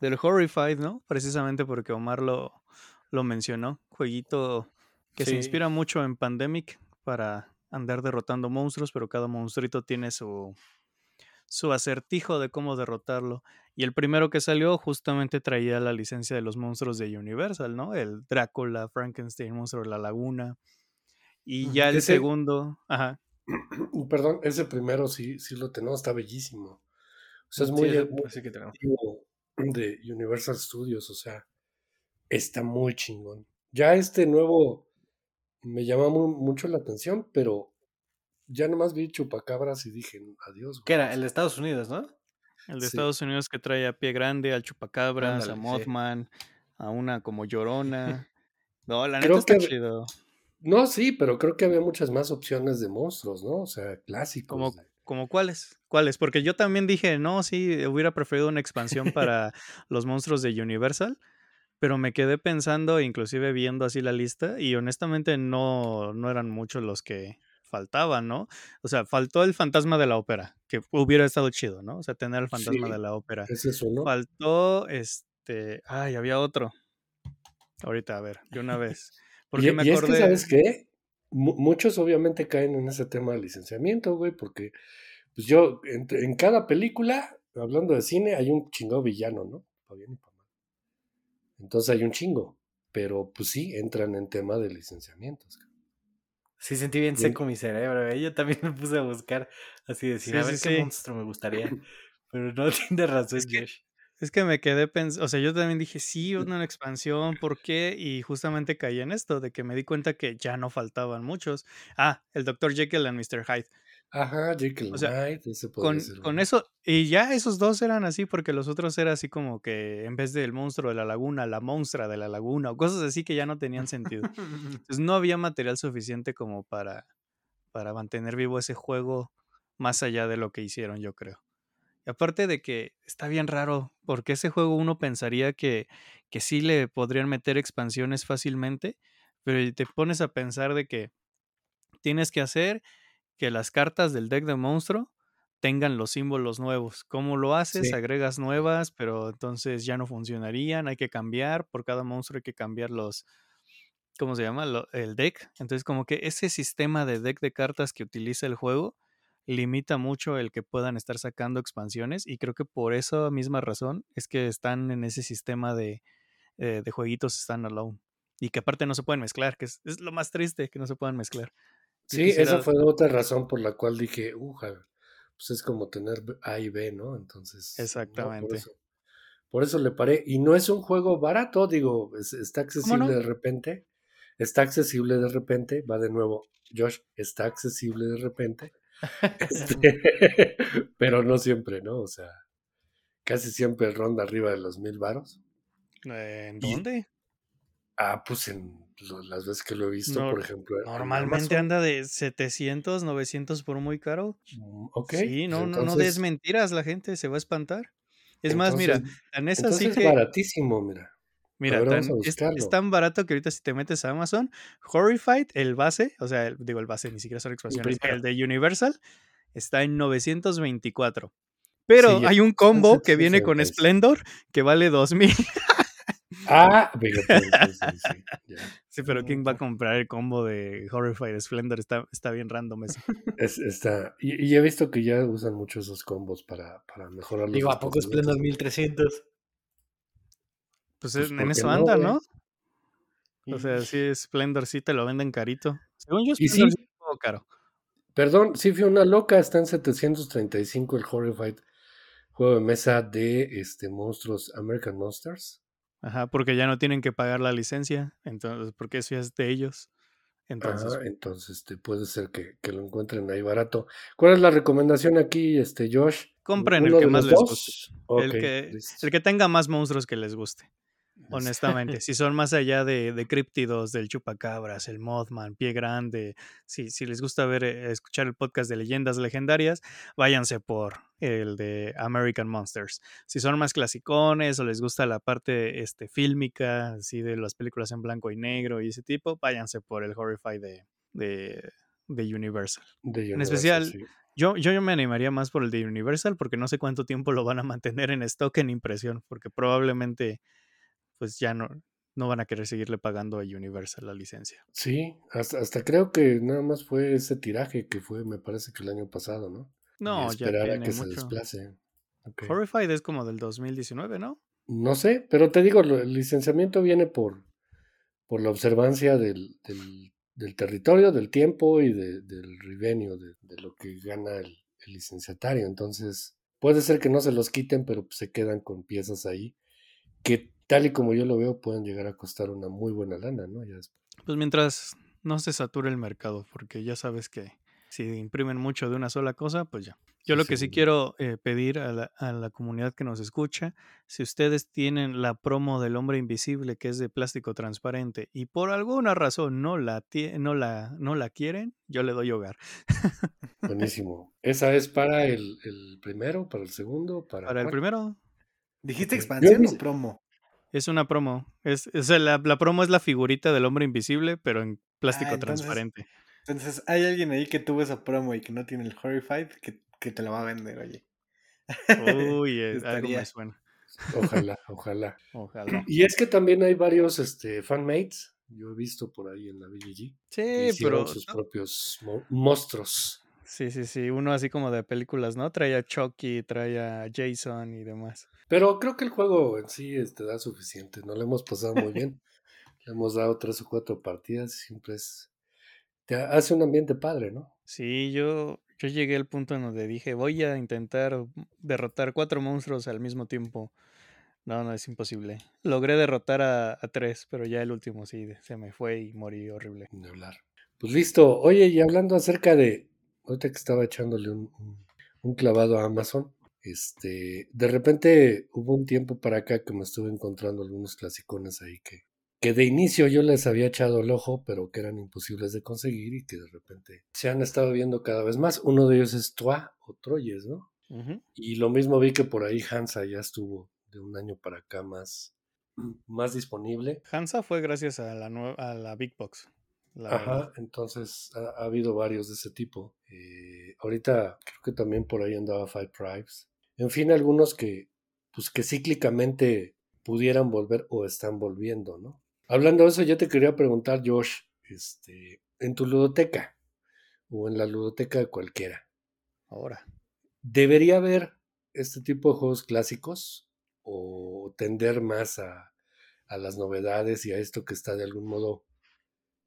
del Horrified, ¿no? Precisamente porque Omar lo, lo mencionó. Jueguito que se inspira mucho en Pandemic para andar derrotando monstruos, pero cada monstruito tiene su, su acertijo de cómo derrotarlo. Y el primero que salió justamente traía la licencia de los monstruos de Universal, ¿no? El Drácula, Frankenstein, monstruo de la laguna. Y ya el segundo, ajá. Perdón, ese primero sí, sí lo tenemos, está bellísimo. O sea, es muy, sí, que de Universal Studios, o sea, está muy chingón. Ya este nuevo me llama mucho la atención, pero ya nomás vi chupacabras y dije, adiós. ¿Qué era? El de Estados Unidos, ¿no? El de Estados Unidos que trae a Pie Grande, al Chupacabras, a Mothman, a una como Llorona. No, la neta está chido. No, sí, pero creo que había muchas más opciones de monstruos, ¿no? O sea, clásicos. Como, como cuáles? ¿Cuáles? Porque yo también dije, no, sí, hubiera preferido una expansión para los monstruos de Universal, pero me quedé pensando, inclusive viendo así la lista, y honestamente no, no eran muchos los que faltaban, ¿no? O sea, faltó el fantasma de la ópera, que hubiera estado chido, ¿no? O sea, tener el fantasma de la ópera. Es eso, ¿no? Faltó, este, ay, había otro. Ahorita, a ver, de una vez. Porque me acordé... es que, ¿sabes qué? muchos obviamente caen en ese tema de licenciamiento, güey, porque pues yo, en, cada película, hablando de cine, hay un chingado villano, ¿no? Para bien y para. Entonces hay un chingo, pero pues sí, entran en tema de licenciamientos. Sí, sentí bien seco mi cerebro, ¿eh? yo también me puse a buscar así decir, a ver qué monstruo me gustaría. Pero no tiene razón, es que, Es que me quedé pensando, o sea, yo también dije, sí, una expansión, ¿por qué? Y justamente caí en esto, de que me di cuenta que ya no faltaban muchos. Ah, el Dr. Jekyll and Mr. Hyde. Ajá, Jekyll o con, con eso, y ya esos dos eran así, porque los otros eran así como que en vez del monstruo de la laguna, la monstrua de la laguna, o cosas así que ya no tenían sentido. Entonces no había material suficiente como para, para mantener vivo ese juego más allá de lo que hicieron, yo creo. Y aparte de que está bien raro, porque ese juego uno pensaría que, que sí le podrían meter expansiones fácilmente, pero te pones a pensar de que tienes que hacer que las cartas del deck de monstruo tengan los símbolos nuevos. ¿Cómo lo haces? Agregas nuevas, pero entonces ya no funcionarían, hay que cambiar, por cada monstruo hay que cambiar los, ¿cómo se llama? el deck. Entonces como que ese sistema de deck de cartas que utiliza el juego limita mucho el que puedan estar sacando expansiones y creo que por esa misma razón es que están en ese sistema de, eh, de jueguitos standalone y que aparte no se pueden mezclar, que es, lo más triste que no se puedan mezclar. Sí, esa fue otra razón por la cual dije, uja, pues es como tener A y B, ¿no? Entonces, exactamente. por, eso, le paré. Y no es un juego barato, digo, está accesible de repente. Está accesible de repente, va de nuevo, Josh, está accesible de repente. Este, pero no siempre, ¿no? O sea, casi siempre ronda arriba de los mil varos. ¿En dónde? Ah, pues en las veces que lo he visto, por ejemplo. Normalmente anda de 700, 900 por muy caro. Mm, ok. Sí, no, no, no des mentiras, la gente se va a espantar. Es más, mira, tan es así que. Es baratísimo, mira. Mira, es, tan barato que ahorita si te metes a Amazon, Horrified, el base, o sea, digo el base, ni siquiera son expansiones, el de Universal, está en 924. Pero hay un combo que viene con Splendor que vale 2000. Ah, sí, pero ¿quién va a comprar el combo de Horrified Splendor? Está, está bien random eso. Es, está, y, he visto que ya usan mucho esos combos para, para mejorar los Digo, ¿a poco Splendor 1300? Pues, pues en eso anda, ¿no? O sea, sí, Splendor sí te lo venden carito. Según yo, Splendor sí, es un caro. Perdón, sí fui una loca, está en 735 el Horrified juego de mesa de este monstruos American Monsters. Ajá, porque ya no tienen que pagar la licencia, entonces, porque eso ya es de ellos. Entonces, ah, entonces este, puede ser que, lo encuentren ahí barato. ¿Cuál es la recomendación aquí, este Josh? Compren el que más les guste. el, que, el que tenga más monstruos que les guste. Honestamente, si son más allá de, de críptidos, del chupacabras, el Mothman, Pie Grande, si, si les gusta ver, eh, escuchar el podcast de leyendas legendarias, váyanse por el de American Monsters. Si son más clasicones o les gusta la parte este, fílmica, así de las películas en blanco y negro y ese tipo, váyanse por el Horrify de, de, de Universal. en especial, yo, yo, yo me animaría más por el de Universal porque no sé cuánto tiempo lo van a mantener en stock en impresión, porque probablemente pues ya no, no van a querer seguirle pagando a Universal la licencia. Sí, hasta, hasta creo que nada más fue ese tiraje que fue, me parece que el año pasado, ¿no? No, ya tiene que se desplace. Horrified es como del 2019, ¿no? No sé, pero te digo, el licenciamiento viene por, por la observancia del, del, territorio, del tiempo y del revenue, de, lo que gana el, el, licenciatario. Entonces, puede ser que no se los quiten, pero se quedan con piezas ahí que tal y como yo lo veo, pueden llegar a costar una muy buena lana, ¿no? Ya después. Pues mientras no se sature el mercado, porque ya sabes que si imprimen mucho de una sola cosa, pues ya. Yo Sí, lo que sí quiero eh, pedir a la, a la comunidad que nos escucha, si ustedes tienen la promo del hombre invisible que es de plástico transparente y por alguna razón no la, no la, no la quieren, yo le doy hogar. Buenísimo. ¿Esa es para el, el primero, para el segundo, para, Para el primero, ¿Dijiste expansión o promo? Es una promo. Es, es la, la promo es la figurita del hombre invisible, pero en plástico Ah, entonces- transparente. Entonces, hay alguien ahí que tuvo esa promo y que no tiene el Horrified que, que te la va a vender, oye. Uy, eh, algo me Estaría- suena. Ojalá, ojalá. Ojalá. Y es que también hay varios este, fanmates. Yo he visto por ahí en la BGG. Sí, hicieron pero sus propios mo- monstruos. Sí, sí, sí, uno así como de películas, ¿no? Trae a Chucky, trae a Jason y demás. Pero creo que el juego en sí te da suficiente. No lo hemos pasado muy bien. Le hemos dado tres o cuatro partidas y siempre es. Te hace un ambiente padre, ¿no? Sí, yo, yo llegué al punto en donde dije, voy a intentar derrotar cuatro monstruos al mismo tiempo. No, no, es imposible. Logré derrotar a, a tres, pero ya el último sí, se me fue y morí horrible. Ni hablar. Pues listo. Oye, y hablando acerca de. Ahorita que estaba echándole un- un clavado a Amazon. Este, de repente hubo un tiempo para acá que me estuve encontrando algunos clasicones ahí que, que de inicio yo les había echado el ojo, pero que eran imposibles de conseguir y que de repente se han estado viendo cada vez más. Uno de ellos es Troyes o Troyes, ¿no? Y lo mismo vi que por ahí Hansa ya estuvo de un año para acá más, más disponible. Hansa fue gracias a la, a la Big Box. la Ajá, verdad. entonces ha, ha habido varios de ese tipo. Eh, ahorita creo que también por ahí andaba Five Tribes. En fin, algunos que, pues que cíclicamente pudieran volver o están volviendo, ¿no? Hablando de eso, yo te quería preguntar, Josh, este, en tu ludoteca o en la ludoteca de cualquiera, Ahora. ¿debería haber este tipo de juegos clásicos o tender más a, a las novedades y a esto que está de algún modo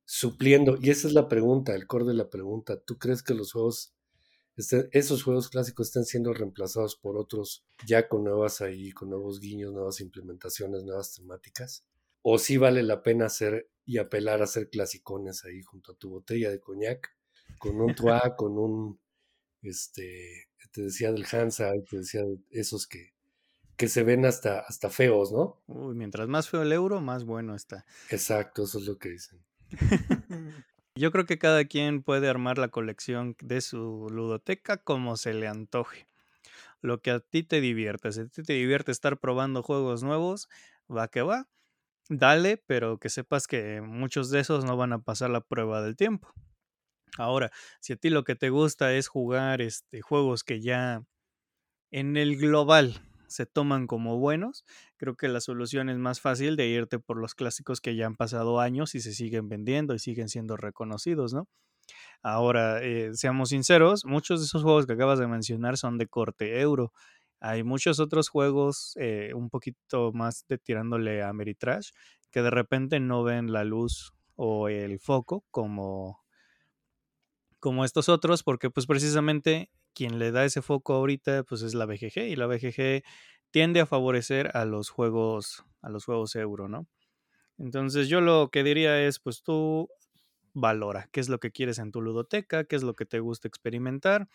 supliendo? Y esa es la pregunta, el core de la pregunta. ¿Tú crees que los juegos, estén- esos juegos clásicos estén siendo reemplazados por otros ya con nuevas ahí, con nuevos guiños, nuevas implementaciones, nuevas temáticas? ¿O sí vale la pena hacer y apelar a hacer clasicones ahí junto a tu botella de coñac, con un Troyes, con un, este, te decía del Hansa, te decía de esos que, que se ven hasta, hasta feos, ¿no? Uy, mientras más feo el euro, más bueno está. Exacto, eso es lo que dicen. Yo creo que cada quien puede armar la colección de su ludoteca como se le antoje. Lo que a ti te divierte. Si a ti te divierte estar probando juegos nuevos, va que va. Dale, pero que sepas que muchos de esos no van a pasar la prueba del tiempo. Ahora, si a ti lo que te gusta es jugar este, juegos que ya en el global se toman como buenos, creo que la solución es más fácil de irte por los clásicos que ya han pasado años y se siguen vendiendo y siguen siendo reconocidos, ¿no? Ahora, eh, seamos sinceros, muchos de esos juegos que acabas de mencionar son de corte euro. Hay muchos otros juegos eh, un poquito más de tirándole a Ameritrash que de repente no ven la luz o el foco como, como estos otros, porque pues precisamente quien le da ese foco ahorita pues es la BGG y la BGG tiende a favorecer a los juegos a los juegos euro, ¿no? Entonces yo lo que diría es pues tú valora qué es lo que quieres en tu ludoteca, qué es lo que te gusta experimentar.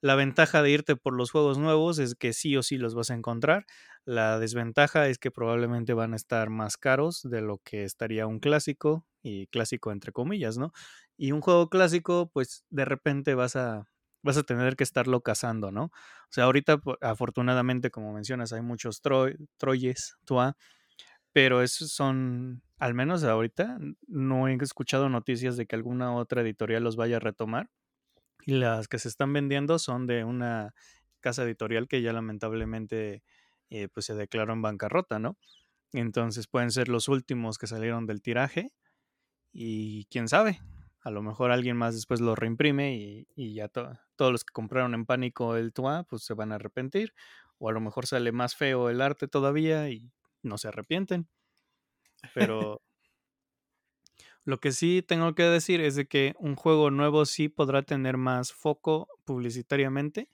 La ventaja de irte por los juegos nuevos es que sí o sí los vas a encontrar. La desventaja es que probablemente van a estar más caros de lo que estaría un clásico, y clásico entre comillas, ¿no? Y un juego clásico, pues de repente vas a, vas a tener que estarlo cazando, ¿no? O sea, ahorita afortunadamente, como mencionas, hay muchos Troy, Troyes, Tua, pero esos son, al menos ahorita, no he escuchado noticias de que alguna otra editorial los vaya a retomar. Y las que se están vendiendo son de una casa editorial que ya lamentablemente eh, pues se declaró en bancarrota, ¿no? Entonces pueden ser los últimos que salieron del tiraje y quién sabe, a lo mejor alguien más después lo reimprime y, y ya to- todos los que compraron en pánico el TUA pues se van a arrepentir o a lo mejor sale más feo el arte todavía y no se arrepienten. Pero lo que sí tengo que decir es de que un juego nuevo sí podrá tener más foco publicitariamente,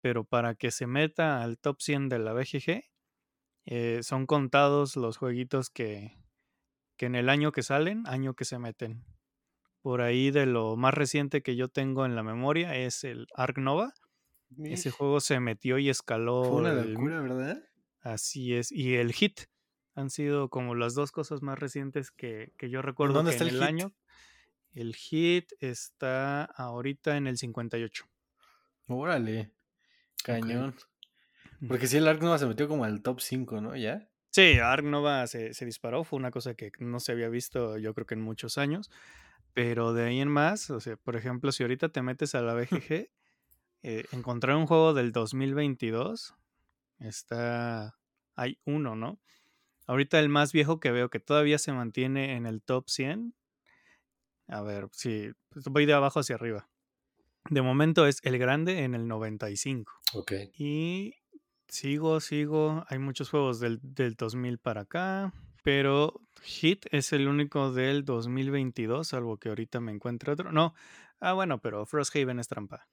pero para que se meta al top 100 de la BGG, Eh, son contados los jueguitos que, que en el año que salen, año que se meten. Por ahí de lo más reciente que yo tengo en la memoria es el Ark Nova. Ese juego se metió y escaló. Fue una el- locura, ¿verdad? Así es. Y el Hit han sido como las dos cosas más recientes que, que yo recuerdo dónde que está en el el Hit? año. El Hit está ahorita en el 58. Órale. Cañón. Porque si el Ark Nova se metió como al top 5, ¿no? ¿Ya? Sí, Ark Nova se, se disparó, fue una cosa que no se había visto yo creo que en muchos años, pero de ahí en más, o sea, por ejemplo, si ahorita te metes a la BGG, eh, encontrar un juego del 2022, está, hay uno, ¿no? Ahorita el más viejo que veo que todavía se mantiene en el top 100, a ver, sí, pues voy de abajo hacia arriba. De momento es el grande en el 95. Ok. Y sigo, sigo. Hay muchos juegos del, del 2000 para acá. Pero Hit es el único del 2022, salvo que ahorita me encuentre otro. No. Ah, bueno, pero Frosthaven es trampa.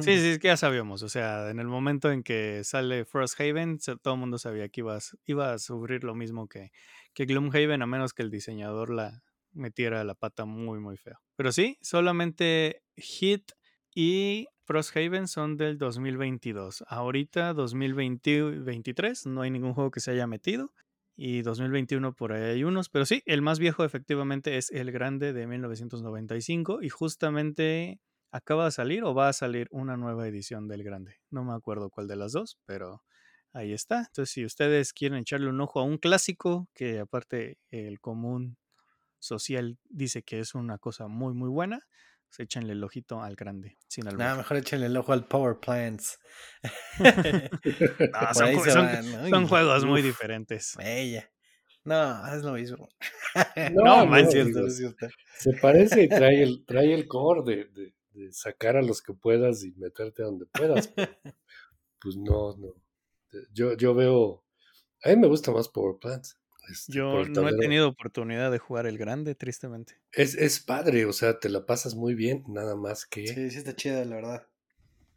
Sí, sí, es que ya sabíamos. O sea, en el momento en que sale Frosthaven, todo el mundo sabía que iba a, iba a sufrir lo mismo que, que Gloomhaven, a menos que el diseñador la metiera la pata muy, muy feo. Pero sí, solamente Hit y Frosthaven son del 2022. Ahorita, 2023, no hay ningún juego que se haya metido. Y 2021 por ahí hay unos. Pero sí, el más viejo efectivamente es el grande de 1995. Y justamente acaba de salir o va a salir una nueva edición del grande. No me acuerdo cuál de las dos, pero ahí está. Entonces, si ustedes quieren echarle un ojo a un clásico, que aparte el común social dice que es una cosa muy, muy buena, pues échenle el ojito al grande, sin albur. Nada, mejor échenle el ojo al Power Plants. No, son, se son- van, ¿no? son Y- juegos muy uf, diferentes. Bella. No, es lo mismo. No, No, no, man, es no, cierto, digo, es cierto. Se parece y trae el, trae el core de, de- de sacar a los que puedas y meterte a donde puedas. pero, pues no, no. Yo, yo veo. A mí me gusta más Power Plants. Este, Yo no he tenido oportunidad de jugar el grande, tristemente. Es, es padre, o sea, te la pasas muy bien, nada más que. Sí, sí está chida, la verdad.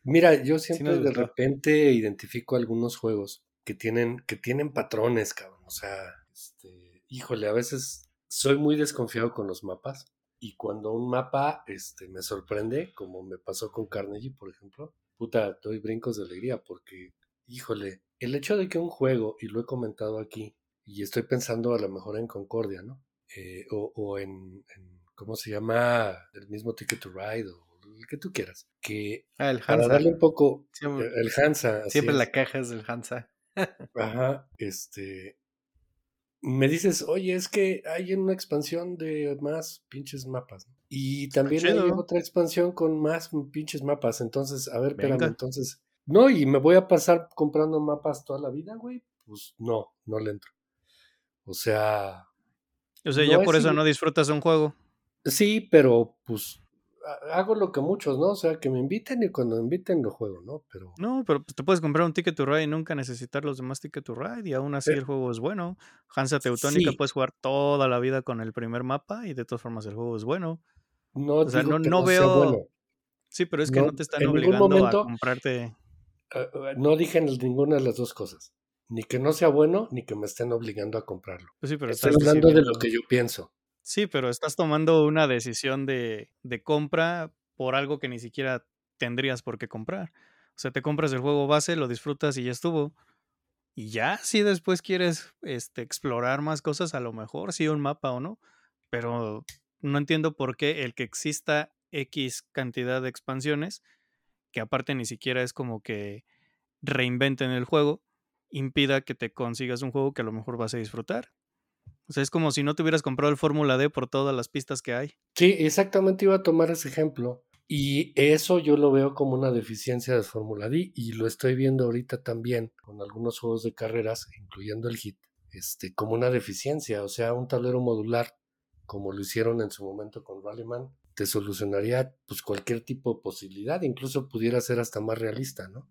Mira, yo siempre nos de repente identifico algunos juegos que tienen, que tienen patrones, cabrón. O sea, este, híjole, a veces soy muy desconfiado con los mapas. Y cuando un mapa este, me sorprende, como me pasó con Carnegie, por ejemplo, puta, doy brincos de alegría porque, híjole, el hecho de que un juego, y lo he comentado aquí, y estoy pensando a lo mejor en Concordia, ¿no? Eh, o, o en, en, ¿cómo se llama? El mismo Ticket to Ride, o el que tú quieras, que Ah, el para Hansa. darle un poco Siempre, el Hansa. siempre es. la caja es del Hansa. Ajá, este. Me dices, oye, es que hay una expansión de más pinches mapas. ¿no? Y también hay otra expansión con más pinches mapas. Entonces, a ver, espérame, entonces. No, y me voy a pasar comprando mapas toda la vida, güey. Pues no, no le entro. O sea, O sea, No ya es por eso no disfrutas un juego. sí, pero pues ha- hago lo que muchos, ¿no? O sea, que me inviten y cuando me inviten lo juego, ¿no? Pero No, pero pues, te puedes comprar un Ticket to Ride y nunca necesitar los demás Ticket to Ride y aún así el juego es bueno. Hansa Teutónica sí. puedes jugar toda la vida con el primer mapa y de todas formas el juego es bueno. no O sea, no, no veo... bueno. Sí, pero es que No, no te están obligando a comprarte... Eh, eh, no dije ni- ninguna de las dos cosas. Ni que no sea bueno, ni que me estén obligando a comprarlo. Pues sí, pero Estoy estás hablando de lo que yo pienso. Sí, pero estás tomando una decisión de, de compra por algo que ni siquiera tendrías por qué comprar. O sea, te compras el juego base, lo disfrutas y ya estuvo. Y ya, si después quieres este, explorar más cosas, a lo mejor sí un mapa o no. Pero no entiendo por qué el que exista X cantidad de expansiones, que aparte ni siquiera es como que reinventen el juego, impida que te consigas un juego que a lo mejor vas a disfrutar. O sea, es como si no te hubieras comprado el Fórmula D por todas las pistas que hay. Sí, exactamente iba a tomar ese ejemplo. Y eso yo lo veo como una deficiencia de Fórmula D y lo estoy viendo ahorita también con algunos juegos de carreras, incluyendo el Hit, este, como una deficiencia. O sea, un tablero modular, como lo hicieron en su momento con Rallyman, te solucionaría pues cualquier tipo de posibilidad, incluso pudiera ser hasta más realista, ¿no?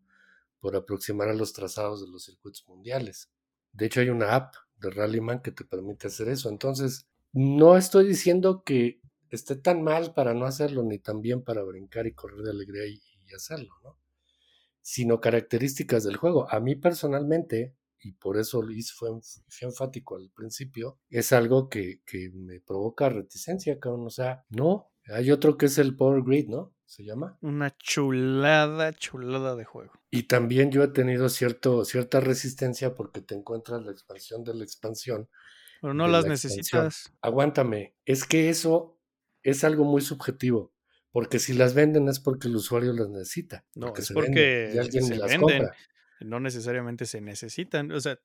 Por aproximar a los trazados de los circuitos mundiales. De hecho, hay una app de Rallyman que te permite hacer eso. Entonces, no estoy diciendo que esté tan mal para no hacerlo, ni tan bien para brincar y correr de alegría y, hacerlo, ¿no? sino características del juego. A mí personalmente, y por eso Luis fue, enfático al principio, es algo que, que me provoca reticencia, cabrón. O sea, no, hay otro que es el Power Grid, ¿no? Se llama. Una chulada, chulada de juego. Y también yo he tenido cierto, cierta resistencia porque te encuentras la expansión de la expansión. Pero no las necesitas. Aguántame, es que eso es algo muy subjetivo. Porque si las venden es porque el usuario las necesita. No, es porque y alguien las compra. No necesariamente se necesitan. O sea,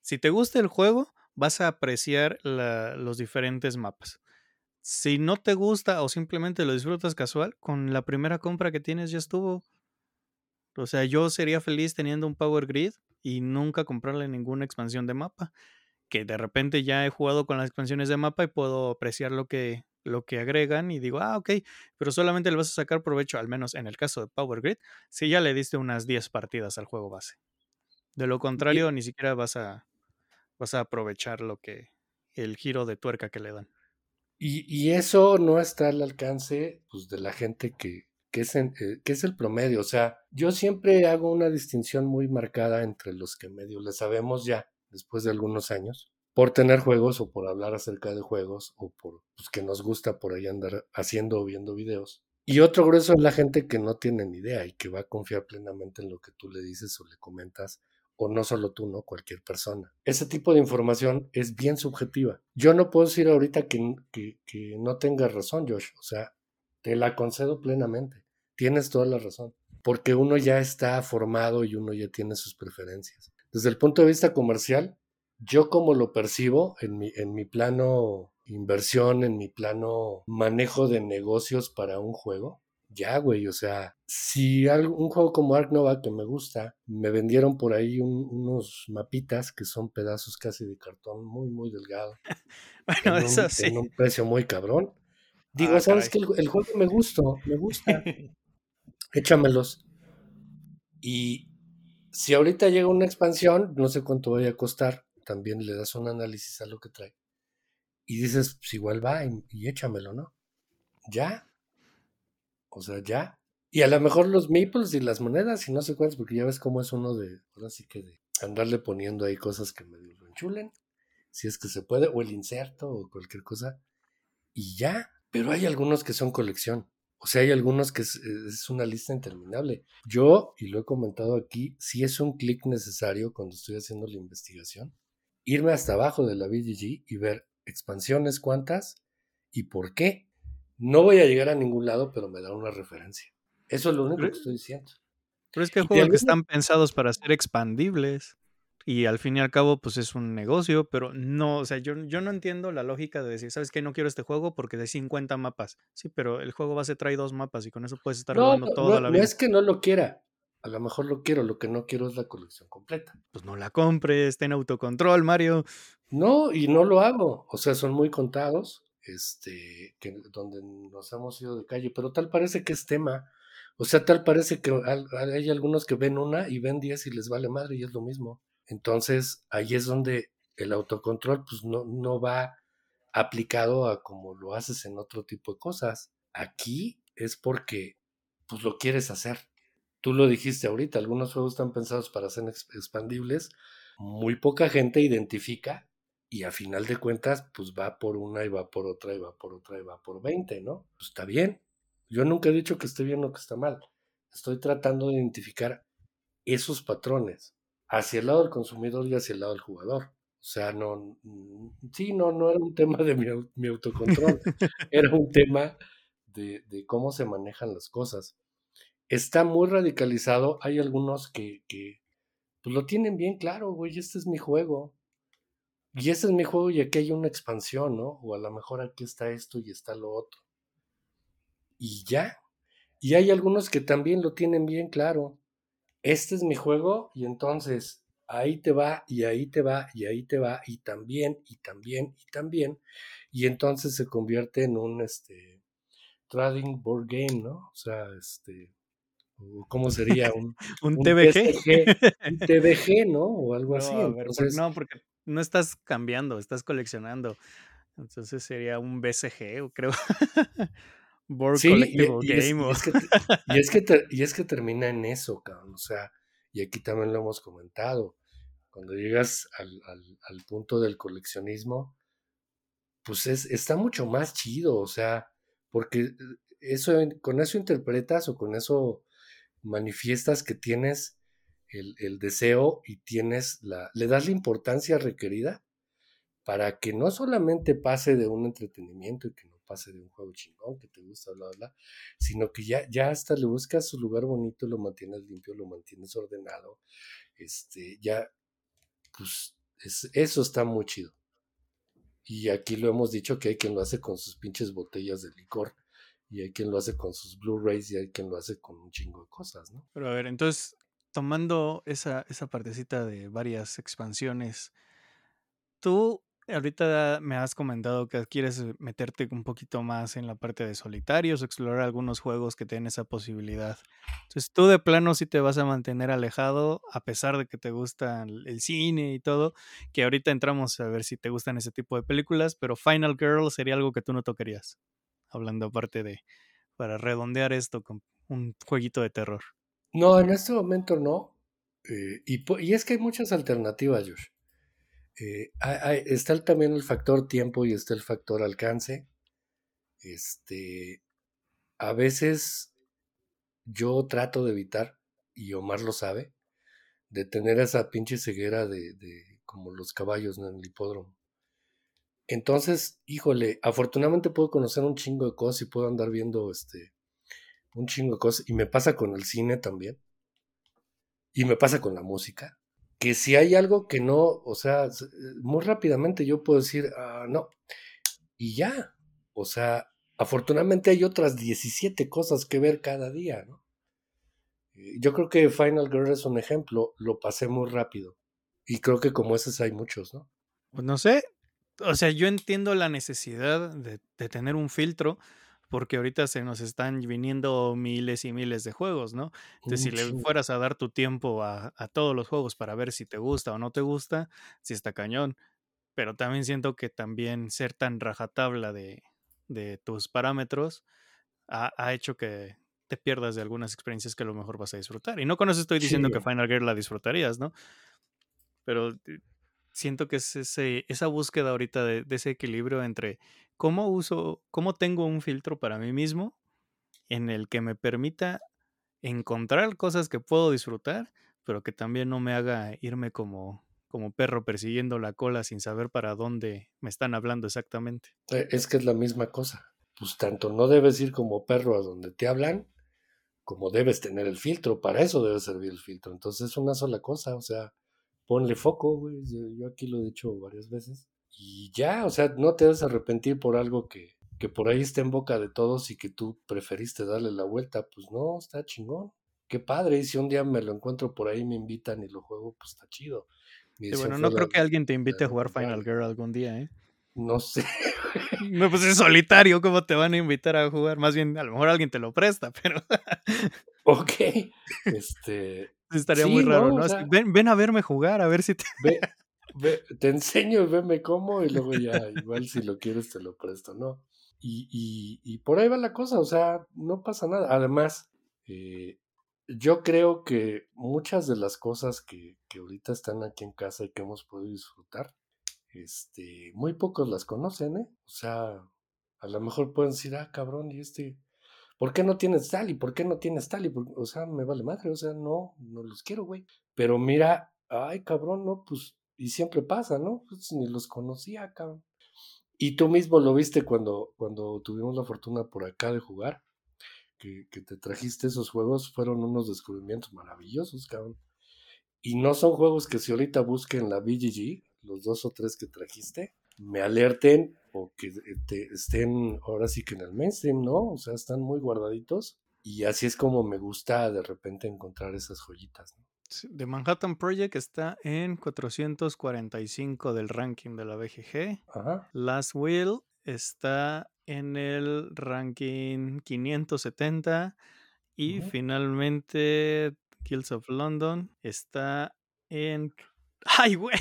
si te gusta el juego, vas a apreciar los diferentes mapas. Si no te gusta o simplemente lo disfrutas casual, con la primera compra que tienes ya estuvo. O sea, yo sería feliz teniendo un Power Grid y nunca comprarle ninguna expansión de mapa. Que de repente ya he jugado con las expansiones de mapa y puedo apreciar lo que, lo que agregan y digo, ah, ok, pero solamente le vas a sacar provecho, al menos en el caso de Power Grid, si ya le diste unas 10 partidas al juego base. De lo contrario, ni siquiera vas a, vas a aprovechar lo que, el giro de tuerca que le dan. Y, eso no está al alcance pues, de la gente que, que, es eh, que es el promedio. O sea, yo siempre hago una distinción muy marcada entre los que medio le sabemos ya, después de algunos años, por tener juegos o por hablar acerca de juegos o por pues, que nos gusta por ahí andar haciendo o viendo videos. Y otro grueso es la gente que no tiene ni idea y que va a confiar plenamente en lo que tú le dices o le comentas, o no solo tú, ¿no? Cualquier persona. Ese tipo de información es bien subjetiva. Yo no puedo decir ahorita que, que, no tengas razón, Josh. O sea, te la concedo plenamente. Tienes toda la razón. Porque uno ya está formado y uno ya tiene sus preferencias. Desde el punto de vista comercial, yo como lo percibo en mi, en mi plano inversión, en mi plano manejo de negocios para un juego, ya, güey, o sea, si un juego como Ark Nova que me gusta, me vendieron por ahí unos mapitas que son pedazos casi de cartón muy, muy delgado. bueno, en eso sí. En un precio muy cabrón. Digo, ah, ¿sabes que el, el, juego me gustó, me gusta. Échamelos. Y si ahorita llega una expansión, no sé cuánto vaya a costar, también le das un análisis a lo que trae. Y dices, pues igual va y, échamelo, ¿no? Ya. O sea, ya. Y a lo mejor los meeples y las monedas y no sé cuántas, porque ya ves cómo es uno de, ahora sí que de andarle poniendo ahí cosas que lo enchulen, si es que se puede, o el inserto o cualquier cosa. Y ya. Pero hay algunos que son colección. O sea, hay algunos que es, es, una lista interminable. Yo, y lo he comentado aquí, si es un clic necesario cuando estoy haciendo la investigación, irme hasta abajo de la BGG y ver expansiones cuántas y por qué. No voy a llegar a ningún lado, pero me da una referencia. Eso es lo único que estoy diciendo. Pero es que hay juegos que están pensados para ser expandibles. Y al fin y al cabo, pues es un negocio, pero no, o sea, yo, yo no entiendo la lógica de decir, ¿sabes qué? No quiero este juego porque hay 50 mapas. Sí, pero el juego base trae dos mapas y con eso puedes estar jugando toda la vida. No es que no lo quiera, a lo mejor lo quiero, lo que no quiero es la colección completa. Pues no la compres, ten autocontrol, Mario. No, y no lo hago. O sea, son muy contados, este, que, donde nos hemos ido de calle, pero tal parece que es tema. O sea, tal parece que hay algunos que ven una y ven diez y les vale madre y es lo mismo. Entonces, ahí es donde el autocontrol, pues no, no va aplicado a como lo haces en otro tipo de cosas. Aquí es porque, pues lo quieres hacer Tú lo dijiste ahorita, algunos juegos están pensados para ser expandibles, muy poca gente identifica y a final de cuentas, pues va por una y va por otra y va por otra y va por 20, ¿no? Pues está bien. Yo nunca he dicho que esté bien o que está mal. Estoy tratando de identificar esos patrones hacia el lado del consumidor y hacia el lado del jugador. O sea, no, sí, no, no era un tema de mi, autocontrol, era un tema de, de, cómo se manejan las cosas está muy radicalizado. Hay algunos que, que pues lo tienen bien claro, güey, este es mi juego. Y este es mi juego y aquí hay una expansión, ¿no? O a lo mejor aquí está esto y está lo otro. Y ya. Y hay algunos que también lo tienen bien claro. Este es mi juego y entonces ahí te va y ahí te va y ahí te va y también y también y también. Y entonces se convierte en un este trading board game, ¿no? O sea, este ¿Cómo sería? Un, ¿Un, TBG? un TBG, ¿no? O algo así. no, porque no estás cambiando, estás coleccionando. Entonces sería un BCG, creo. Board Sí, Collectible y Game. y o- es que, y, es que te- y es que termina en eso, cabrón. O sea, y aquí también lo hemos comentado. Cuando llegas al, al- al punto del coleccionismo, pues es, está mucho más chido, o sea, porque eso, con eso interpretas o con eso manifiestas que tienes el, el deseo y tienes la, le das la importancia requerida para que no solamente pase de un entretenimiento y que no pase de un juego chingón que te gusta, bla, bla, sino que ya, ya hasta le buscas su lugar bonito, lo mantienes limpio, lo mantienes ordenado, este, ya, pues es- eso está muy chido. Y aquí lo hemos dicho que hay quien lo hace con sus pinches botellas de licor, y hay quien lo hace con sus Blu-rays, y hay quien lo hace con un chingo de cosas, ¿no? Pero a ver, entonces, tomando esa, esa partecita de varias expansiones, tú ahorita me has comentado que quieres eh, meterte un poquito más en la parte de solitarios, explorar algunos juegos que tienen esa posibilidad. Entonces, tú de plano sí te vas a mantener alejado, a pesar de que te gusta el el cine y todo, que ahorita entramos a ver si te gustan ese tipo de películas, pero Final Girl sería algo que tú no tocarías, hablando aparte de, para redondear esto con un jueguito de terror. No, en este momento no. eh, y, y es que hay muchas alternativas, Josh. Eh, hay- está también el factor tiempo y está el factor alcance. Este, a veces yo trato de evitar, y Omar lo sabe, de tener esa pinche ceguera de, de como los caballos en el hipódromo. Entonces, híjole, afortunadamente puedo conocer un chingo de cosas y puedo andar viendo este un chingo de cosas. Y me pasa con el cine también. Y me pasa con la música. Que si hay algo que no, o sea, s- muy rápidamente yo puedo decir, "Ah, no. Y ya. O sea, afortunadamente hay otras 17 cosas que ver cada día, ¿no? Eh, Yo creo que Final Girl es un ejemplo. Lo pasé muy rápido. Y creo que como esos hay muchos, ¿no? Pues no sé, o sea, yo entiendo la necesidad de, de tener un filtro porque ahorita se nos están viniendo miles y miles de juegos, ¿no? Entonces, si le fueras a dar tu tiempo a, a todos los juegos para ver si te gusta o no te gusta, sí está cañón. Pero también siento que también ser tan rajatabla de, de tus parámetros ha, ha hecho que te pierdas de algunas experiencias que a lo mejor vas a disfrutar. Y no con eso estoy diciendo que. Final Gear la disfrutarías, ¿no? Pero eh, siento que es ese, esa búsqueda ahorita de, de ese equilibrio entre cómo uso, cómo tengo un filtro para mí mismo en el que me permita encontrar cosas que puedo disfrutar, pero que también no me haga irme como, como perro persiguiendo la cola sin saber para dónde me están hablando exactamente. Eh, Es que es la misma cosa. Pues tanto no debes ir como perro a donde te hablan, como debes tener el filtro. Para eso debe servir el filtro. Entonces es una sola cosa. O sea, ponle foco, güey. Yo, aquí lo he dicho varias veces. Y ya, o sea, no te debes arrepentir por algo que, que por ahí está en boca de todos y que tú preferiste darle la vuelta. Pues no, está chingón. Qué padre. Y si un día me lo encuentro por ahí, me invitan y lo juego, pues está chido. Decisión bueno, no creo la- que alguien te invite a jugar. Final Girl algún día, ¿eh? No sé. No, pues es solitario, ¿cómo te van a invitar a jugar? Más bien, a lo mejor alguien te lo presta, pero Ok. Este. Estaría Sí, muy raro, no, ¿no? o Así, sea- ven, ven a verme jugar, a ver si te... Ve, ve- te enseño y veme cómo y luego ya, igual si lo quieres te lo presto, ¿no? Y, y, y por ahí va la cosa, o sea, no pasa nada. Además, eh, yo creo que muchas de las cosas que, que ahorita están aquí en casa y que hemos podido disfrutar, este, muy pocos las conocen, ¿eh? O sea, a lo mejor pueden decir, ah, cabrón, y este, ¿por qué no tienes tal? ¿Y por qué no tienes tal? Y o sea, me vale madre, o sea, no, no los quiero, güey. Pero mira, ay, cabrón, no, pues, y siempre pasa, ¿no? Pues ni los conocía, cabrón. Y tú mismo lo viste cuando, cuando tuvimos la fortuna por acá de jugar, que, que te trajiste esos juegos, fueron unos descubrimientos maravillosos, cabrón. Y no son juegos que si ahorita busquen la BGG, los dos o tres que trajiste, me alerten o que te- estén ahora sí que en el mainstream, ¿no? O sea, están muy guardaditos. Y así es como me gusta de repente encontrar esas joyitas, ¿no? The Manhattan Project está en 445 del ranking de la BGG. Ajá. Last Will está en el ranking 570. Y finalmente, Kills of London está en. ¡Ay, güey!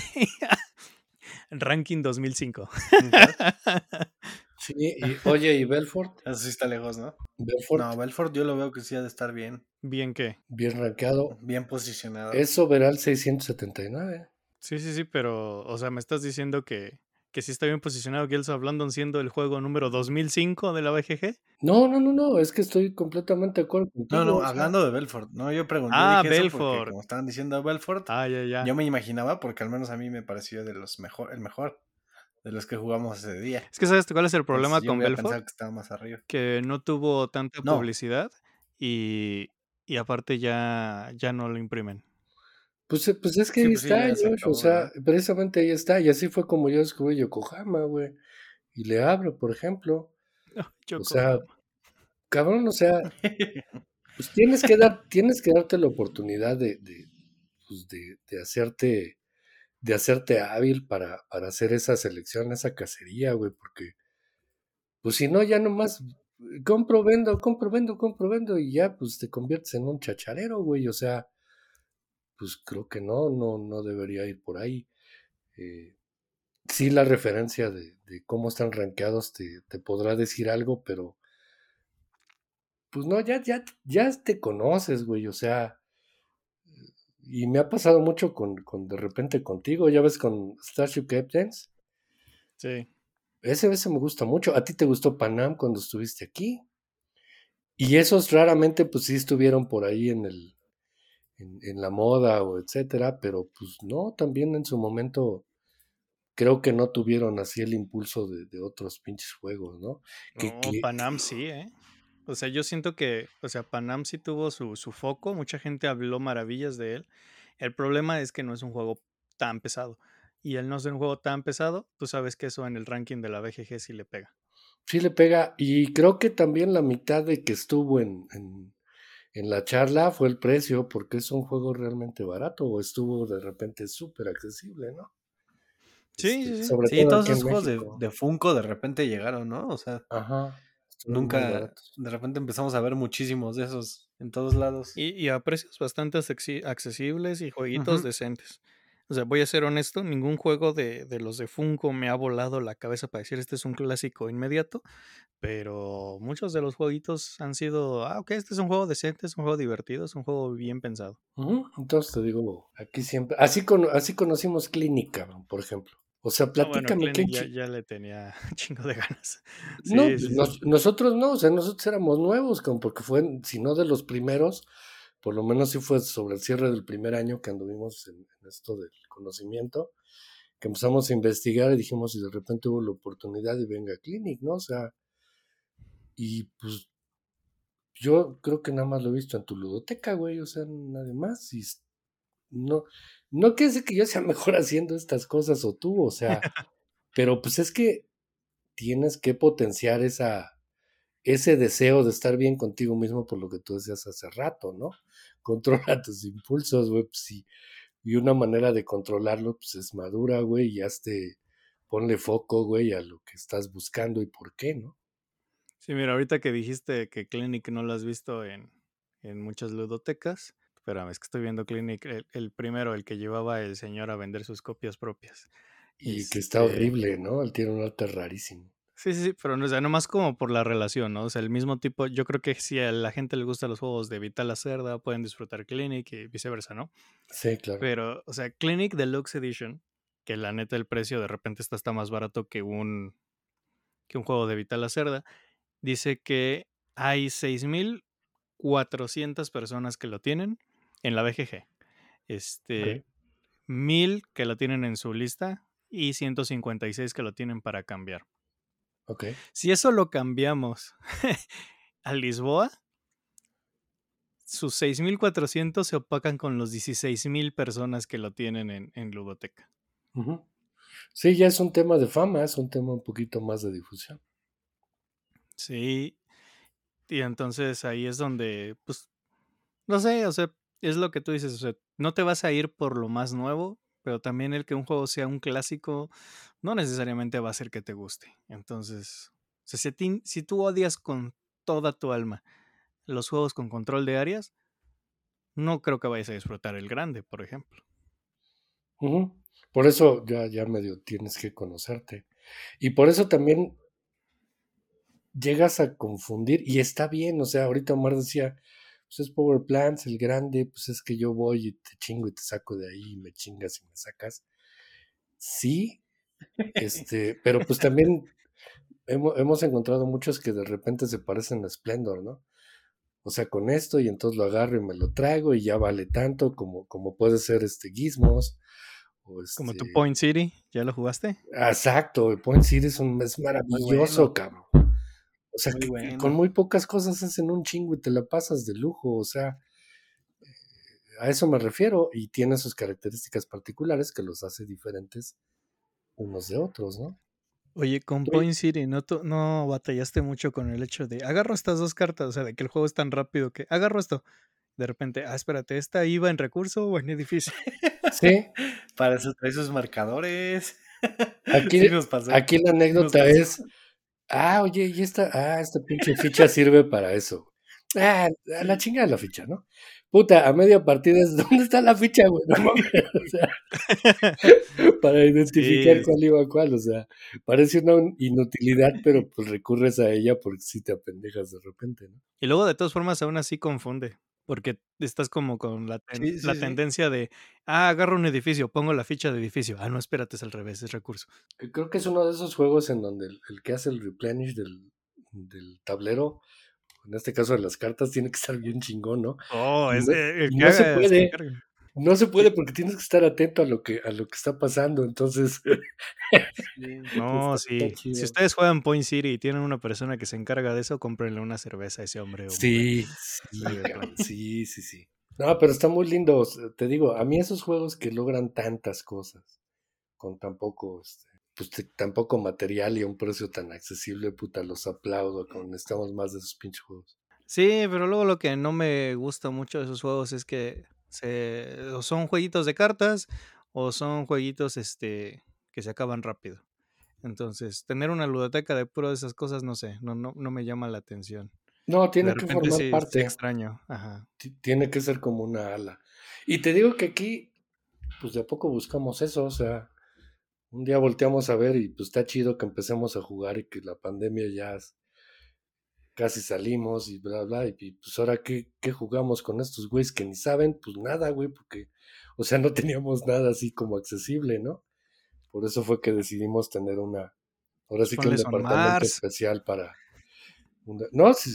Ranking 2005. Sí, y oye, ¿y Belfort? Eso sí está lejos, ¿no? Belfort, No, Belfort yo lo veo que sí ha de estar bien, ¿Bien qué? bien rankeado. bien posicionado. Es overall 679. Sí, sí, sí, pero, o sea, me estás diciendo que, que sí está bien posicionado Gears of London siendo el juego número 2005 de la BGG. No, no, no, no, es que estoy completamente de acuerdo contigo. No, no, hablando de Belfort. No, yo pregunté. Ah, dije eso porque Belfort. como estaban diciendo Belfort, Ah, ya, ya. yo me imaginaba, porque al menos a mí me pareció de los mejor, el mejor de los que jugamos ese día. Es que sabes cuál es el problema Entonces, yo con hubiera Belfort, que estaba más arriba. que no tuvo tanta No. publicidad y, y aparte ya, ya no lo imprimen. Pues, eh, pues es que Sí, ahí pues sí, está, Josh, acabó, o sea, precisamente ahí está, y así fue como yo descubrí Yokohama, güey, y le abro, por ejemplo, Yo o sea, cabrón, o sea, pues tienes que dar, tienes que darte la oportunidad de, de, pues de, de hacerte, de hacerte hábil para, para hacer esa selección, esa cacería, güey, porque, pues si no, ya nomás eh, compro, vendo, compro, vendo, compro, vendo, y ya, pues te conviertes en un chacharero, güey, o sea, pues creo que no, no, no debería ir por ahí. Eh, sí, la referencia de, de cómo están rankeados te, te podrá decir algo, pero pues no, ya, ya, ya te conoces, güey, o sea, y me ha pasado mucho con, con de repente contigo, ya ves con Starship Captains, Sí. ese, ese me gusta mucho, a ti te gustó Panam cuando estuviste aquí, y esos raramente pues sí estuvieron por ahí en el, en, en la moda o etcétera, pero pues no, también en su momento creo que no tuvieron así el impulso de, de otros pinches juegos, ¿no? Que- No, que- Panam sí, ¿eh? O sea, yo siento que, o sea, Panam sí tuvo su, su foco, mucha gente habló maravillas de él. El problema es que no es un juego tan pesado. Y el no ser un juego tan pesado, tú sabes que eso en el ranking de la BGG sí le pega. Sí le pega. Y creo que también la mitad de que estuvo en, en, en la charla fue el precio, porque es un juego realmente barato o estuvo de repente súper accesible, ¿no? Sí, Este, sí, sí. Sobre Sí, todo todos esos juegos de, Funko de repente llegaron, ¿no? O sea, Ajá. nunca, de repente empezamos a ver muchísimos de esos en todos lados. Y, y a precios bastante accesi- accesibles y jueguitos decentes. O sea, voy a ser honesto, ningún juego de, de los de Funko me ha volado la cabeza para decir este es un clásico inmediato, pero muchos de los jueguitos han sido, ah, ok, este es un juego decente, es un juego divertido, es un juego bien pensado. Entonces te digo, aquí siempre. Así, cono- así conocimos Clinic, cabrón, por ejemplo. O sea, Ah, bueno, platícame Clinic ya, le tenía chingo de ganas. No, Sí, pues, sí, nosotros no, o sea, nosotros éramos nuevos, como porque fue, si no de los primeros, por lo menos sí fue sobre el cierre del primer año que anduvimos en, en esto del conocimiento, que empezamos a investigar y dijimos, y de repente hubo la oportunidad y venga Clinic, ¿no? O sea, y pues yo creo que nada más lo he visto en tu ludoteca, güey, o sea, nadie más, y no, no quiere decir que yo sea mejor haciendo estas cosas o tú, o sea, pero pues es que tienes que potenciar esa, ese deseo de estar bien contigo mismo por lo que tú decías hace rato, ¿no? Controla tus impulsos, güey, pues sí. Y una manera de controlarlo, pues es madura, güey, y hazte, ponle foco, güey, a lo que estás buscando y por qué, ¿no? Sí, mira, ahorita que dijiste que Clinic no lo has visto en, en muchas ludotecas, espérame, es que estoy viendo Clinic, el, el primero, el que llevaba el señor a vender sus copias propias. Y que está Este, horrible, ¿no? Él tiene un arte rarísimo. Sí, sí, sí, pero no, o sea, nomás como por la relación, ¿no? O sea, el mismo tipo, yo creo que si a la gente le gustan los juegos de Vital la Cerda, pueden disfrutar Clinic y viceversa, ¿no? Sí, claro. Pero, o sea, Clinic Deluxe Edition, que la neta el precio de repente está hasta más barato que un, que un juego de Vital la Cerda, dice que hay 6.400 personas que lo tienen en la BGG. Este, Ok. 1.000 que lo tienen en su lista y 156 que lo tienen para cambiar. Si eso lo cambiamos a Lisboa, sus 6.400 se opacan con los 16.000 personas que lo tienen en, en Ludoteca. Sí, ya es un tema de fama, es un tema un poquito más de difusión. Sí. Y entonces ahí es donde, pues, no sé, o sea, es lo que tú dices, o sea, no te vas a ir por lo más nuevo, pero también el que un juego sea un clásico no necesariamente va a hacer que te guste. Entonces, si, tú odias con toda tu alma los juegos con control de áreas, no creo que vayas a disfrutar el grande, por ejemplo. Por eso ya, ya medio tienes que conocerte. Y por eso también llegas a confundir y está bien, o sea, ahorita Omar decía, pues es Power Plants, el grande, pues es que yo voy y te chingo y te saco de ahí y me chingas y me sacas. Sí, este, pero pues también hemos, hemos encontrado muchos que de repente se parecen a Splendor, ¿no? O sea, con esto y entonces lo agarro y me lo traigo y ya vale tanto como, como puede ser este Gizmos. O Como tu este Point City, ¿ya lo jugaste? Exacto, el Point City es, un, es maravilloso, cabrón. O sea, Muy bueno. con muy pocas cosas hacen un chingo y te la pasas de lujo. O sea, a eso me refiero. Y tiene sus características particulares que los hace diferentes unos de otros, ¿no? Oye, con Oye. Point City, ¿no, ¿no batallaste mucho con el hecho de agarro estas dos cartas? O sea, de que el juego es tan rápido que agarro esto. De repente, ah, espérate, ¿esta iba en recurso o en edificio? Sí, Para eso trae sus marcadores. Aquí- Sí nos pasó. aquí la anécdota pasó. es, ah, oye, y esta, ah, esta pinche ficha sirve para eso. Ah, a la chingada la ficha, ¿no? Puta, a media partida es, ¿dónde está la ficha, güey? No o sea, para identificar Sí. cuál iba a cuál, o sea, parece una inutilidad, pero pues recurres a ella porque si te apendejas de repente, ¿no? Y luego, de todas formas, aún así confunde. Porque estás como con la, ten- Sí, sí, la sí. tendencia de, ah, agarro un edificio, pongo la ficha de edificio. Ah, no, espérate, es al revés, es recurso. Que Creo que es uno de esos juegos en donde el, el que hace el replenish del, del tablero, en este caso de las cartas, tiene que estar bien chingón, ¿no? Oh, es no- eh, el que no se puede. No se puede porque tienes que estar atento a lo que, a lo que está pasando, entonces... No, está- sí. Si ustedes juegan Point City y tienen una persona que se encarga de eso, cómprenle una cerveza a ese hombre. Sí, sí, sí, sí, sí. No, pero está muy lindo, te digo, a mí esos juegos que logran tantas cosas con tan poco, este, pues te- tan poco material y a un precio tan accesible, puta, los aplaudo, cabrón, necesitamos más de esos pinches juegos. Sí, pero luego lo que no me gusta mucho de esos juegos es que se, o son jueguitos de cartas o son jueguitos este, que se acaban rápido. Entonces, tener una ludoteca de puro de esas cosas, no sé, no, no, no me llama la atención. No, tiene que formar sí, sí parte. extraño. Ajá. ti- tiene que ser como una ala. Y te digo que aquí, pues de a poco buscamos eso, o sea, un día volteamos a ver y pues está chido que empecemos a jugar y que la pandemia ya casi salimos y bla, bla, y, y, pues ahora qué, qué jugamos con estos güeyes que ni saben, pues nada, güey, porque, o sea, no teníamos nada así como accesible, ¿no? Por eso fue que decidimos tener una, ahora sí que un departamento Mars. especial para... una- no, sí,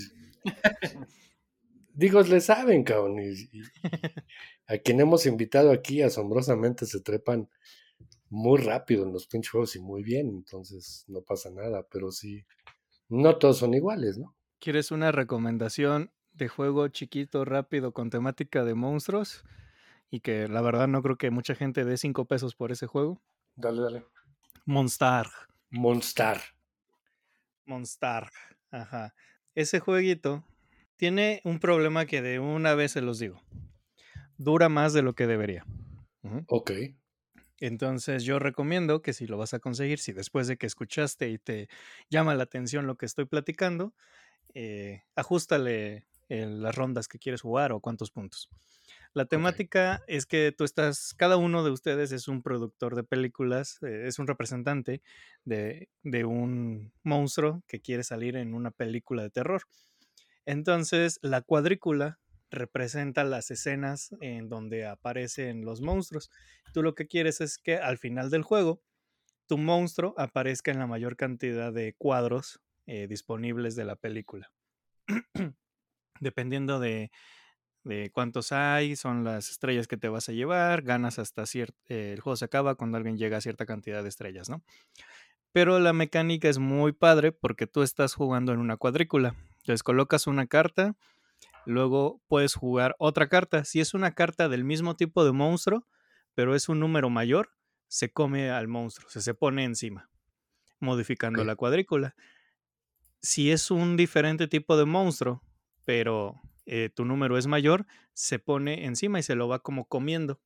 Digo, le saben, cabrón. Y, y a quien hemos invitado aquí, asombrosamente se trepan muy rápido en los pinches juegos y muy bien, entonces no pasa nada, pero sí, no todos son iguales, ¿no? ¿Quieres una recomendación de juego chiquito, rápido, con temática de monstruos? Y que la verdad no creo que mucha gente dé 5 pesos por ese juego. Dale, dale. Monstar. Monstar. Monstar. Ajá. Ese jueguito tiene un problema que de una vez se los digo. Dura más de lo que debería. Ok. Entonces yo recomiendo que si lo vas a conseguir, si después de que escuchaste y te llama la atención lo que estoy platicando, eh, ajustale eh, las rondas que quieres jugar o cuántos puntos. La temática es que tú estás, cada uno de ustedes es un productor de películas, eh, es un representante de, de un monstruo que quiere salir en una película de terror. Entonces la cuadrícula representa las escenas en donde aparecen los monstruos. Tú lo que quieres es que al final del juego tu monstruo aparezca en la mayor cantidad de cuadros eh, disponibles de la película. Dependiendo de, de cuántos hay, son las estrellas que te vas a llevar, ganas hasta cierto... el juego se acaba cuando alguien llega a cierta cantidad de estrellas, ¿no? Pero la mecánica es muy padre porque tú estás jugando en una cuadrícula. Entonces colocas una carta, luego puedes jugar otra carta. Si es una carta del mismo tipo de monstruo, pero es un número mayor, se come al monstruo, se, se pone encima, modificando la cuadrícula. Si es un diferente tipo de monstruo, pero eh, tu número es mayor, se pone encima y se lo va como comiendo.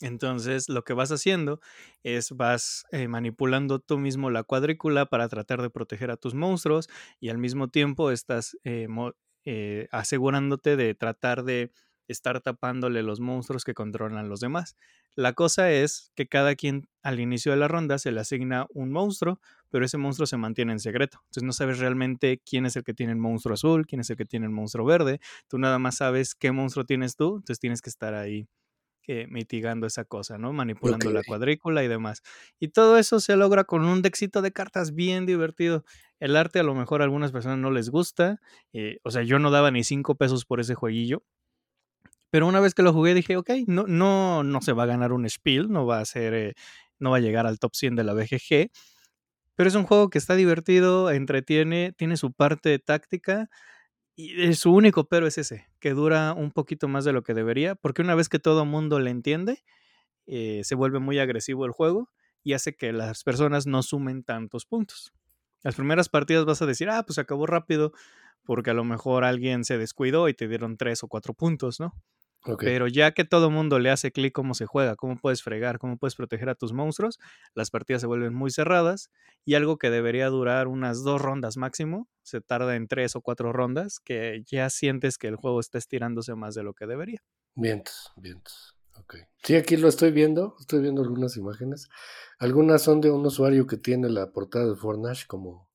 Entonces lo que vas haciendo es vas eh, manipulando tú mismo la cuadrícula para tratar de proteger a tus monstruos y al mismo tiempo estás eh, asegurándote de tratar de estar tapándole los monstruos que controlan los demás. La cosa es que cada quien al inicio de la ronda se le asigna un monstruo, pero ese monstruo se mantiene en secreto. Entonces no sabes realmente quién es el que tiene el monstruo azul, quién es el que tiene el monstruo verde. Tú nada más sabes qué monstruo tienes tú, entonces tienes que estar ahí eh, mitigando esa cosa, ¿no? Manipulando la cuadrícula y demás. Y todo eso se logra con un dexito de cartas bien divertido. El arte a lo mejor a algunas personas no les gusta. Eh, o sea, yo no daba ni cinco pesos por ese jueguillo. Pero una vez que lo jugué dije, ok, no, no, no se va a ganar un Spiel, no va a ser, eh, no va a llegar al top 100 de la BGG. Pero es un juego que está divertido, entretiene, tiene su parte táctica y su único pero es ese, que dura un poquito más de lo que debería, porque una vez que todo mundo le entiende, eh, se vuelve muy agresivo el juego y hace que las personas no sumen tantos puntos. Las primeras partidas vas a decir, ah, pues acabó rápido, porque a lo mejor alguien se descuidó y te dieron tres o cuatro puntos, ¿no? Pero ya que todo mundo le hace clic cómo se juega, cómo puedes fregar, cómo puedes proteger a tus monstruos, las partidas se vuelven muy cerradas y algo que debería durar unas dos rondas máximo, se tarda en tres o cuatro rondas, que ya sientes que el juego está estirándose más de lo que debería. Vientos, vientos. Ok. Sí, aquí lo estoy viendo, estoy viendo algunas imágenes. Algunas son de un usuario que tiene la portada de Fortnite como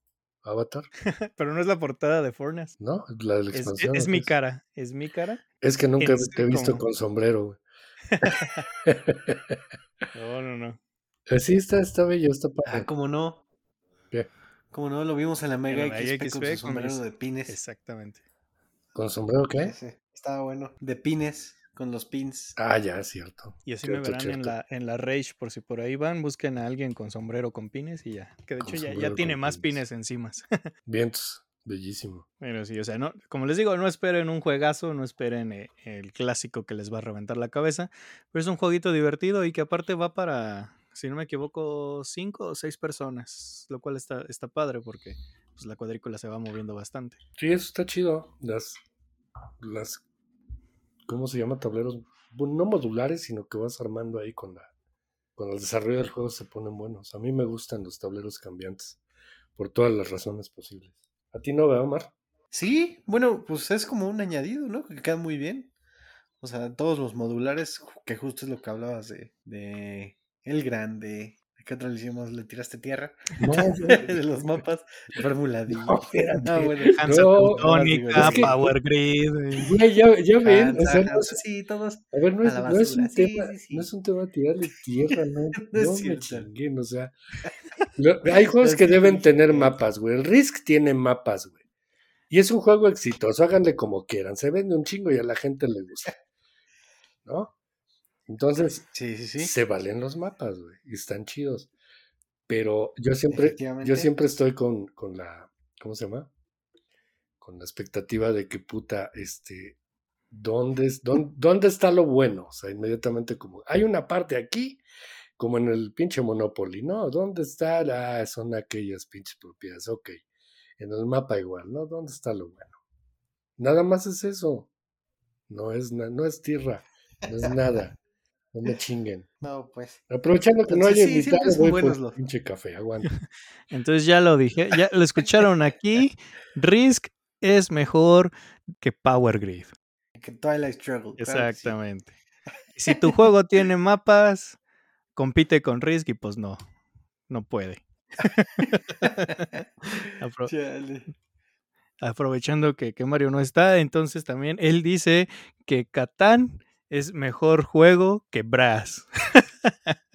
Avatar. Pero no es la portada de Fortnite. No, la de la expansión. Es, mi cara, es mi cara. Es que nunca te he visto con sombrero, güey. no, no, no. Sí, está, está bello, está padre. Ah, como no. ¿Qué? Como no, lo vimos en la Mega XP, con su sombrero de pines. Exactamente. ¿Con sombrero qué? Sí, estaba bueno. De pines con los pins. Ah, ya, es cierto. Y así me verán en la, en la Rage, por si por ahí van, busquen a alguien con sombrero con pines y ya. Que de hecho ya, ya, tiene más pines, encima. Vientos, bellísimo. Pero sí, o sea, no, como les digo, no esperen un juegazo, no esperen eh, el clásico que les va a reventar la cabeza, pero es un jueguito divertido y que aparte va para, si no me equivoco, cinco o seis personas, lo cual está, está padre porque pues, la cuadrícula se va moviendo bastante. Sí, eso está chido. Las, las ¿cómo se llama? Tableros, no modulares, sino que vas armando ahí con la, con el desarrollo del juego se ponen buenos. A mí me gustan los tableros cambiantes, por todas las razones posibles. ¿A ti no, Omar? Sí, bueno, pues es como un añadido, ¿no? Que queda muy bien. O sea, todos los modulares, que justo es lo que hablabas de, de El Grande, ¿Qué otra le hicimos? ¿Le tiraste tierra? No, de los mapas. Fórmula D. No, ah, bueno. Hansa no, Power Grid. Ya, ya, ven. O sea, sí, todos. A ver, no es, no es un tema, no es un tema tirarle tierra, no. no, me chinguen, o sea. hay juegos que deben tener mapas, güey. El Risk tiene mapas, güey. Y es un juego exitoso, háganle como quieran. Se vende un chingo y a la gente le gusta. ¿No? Entonces, sí, sí, sí. se valen los mapas, güey, y están chidos. Pero yo siempre, yo siempre estoy con, con la, ¿cómo se llama? Con la expectativa de que puta, este, ¿dónde, dónde, ¿dónde está lo bueno? O sea, inmediatamente como, hay una parte aquí, como en el pinche Monopoly, ¿no? ¿Dónde está? Ah, son aquellas pinches propiedades, ok. En el mapa igual, ¿no? ¿Dónde está lo bueno? Nada más es eso. No es, no es tierra, no es nada. No me chinguen. No, pues. Aprovechando que no hay sí, invitados, voy por los... pinche café, aguanta. Entonces ya lo dije, ya lo escucharon aquí. Risk es mejor que Power Grid. Que Twilight Struggle. Exactamente. Si tu juego tiene mapas, compite con Risk y pues no, no puede. Aprovechando que, que Mario no está, entonces también él dice que Catán es mejor juego que Brass.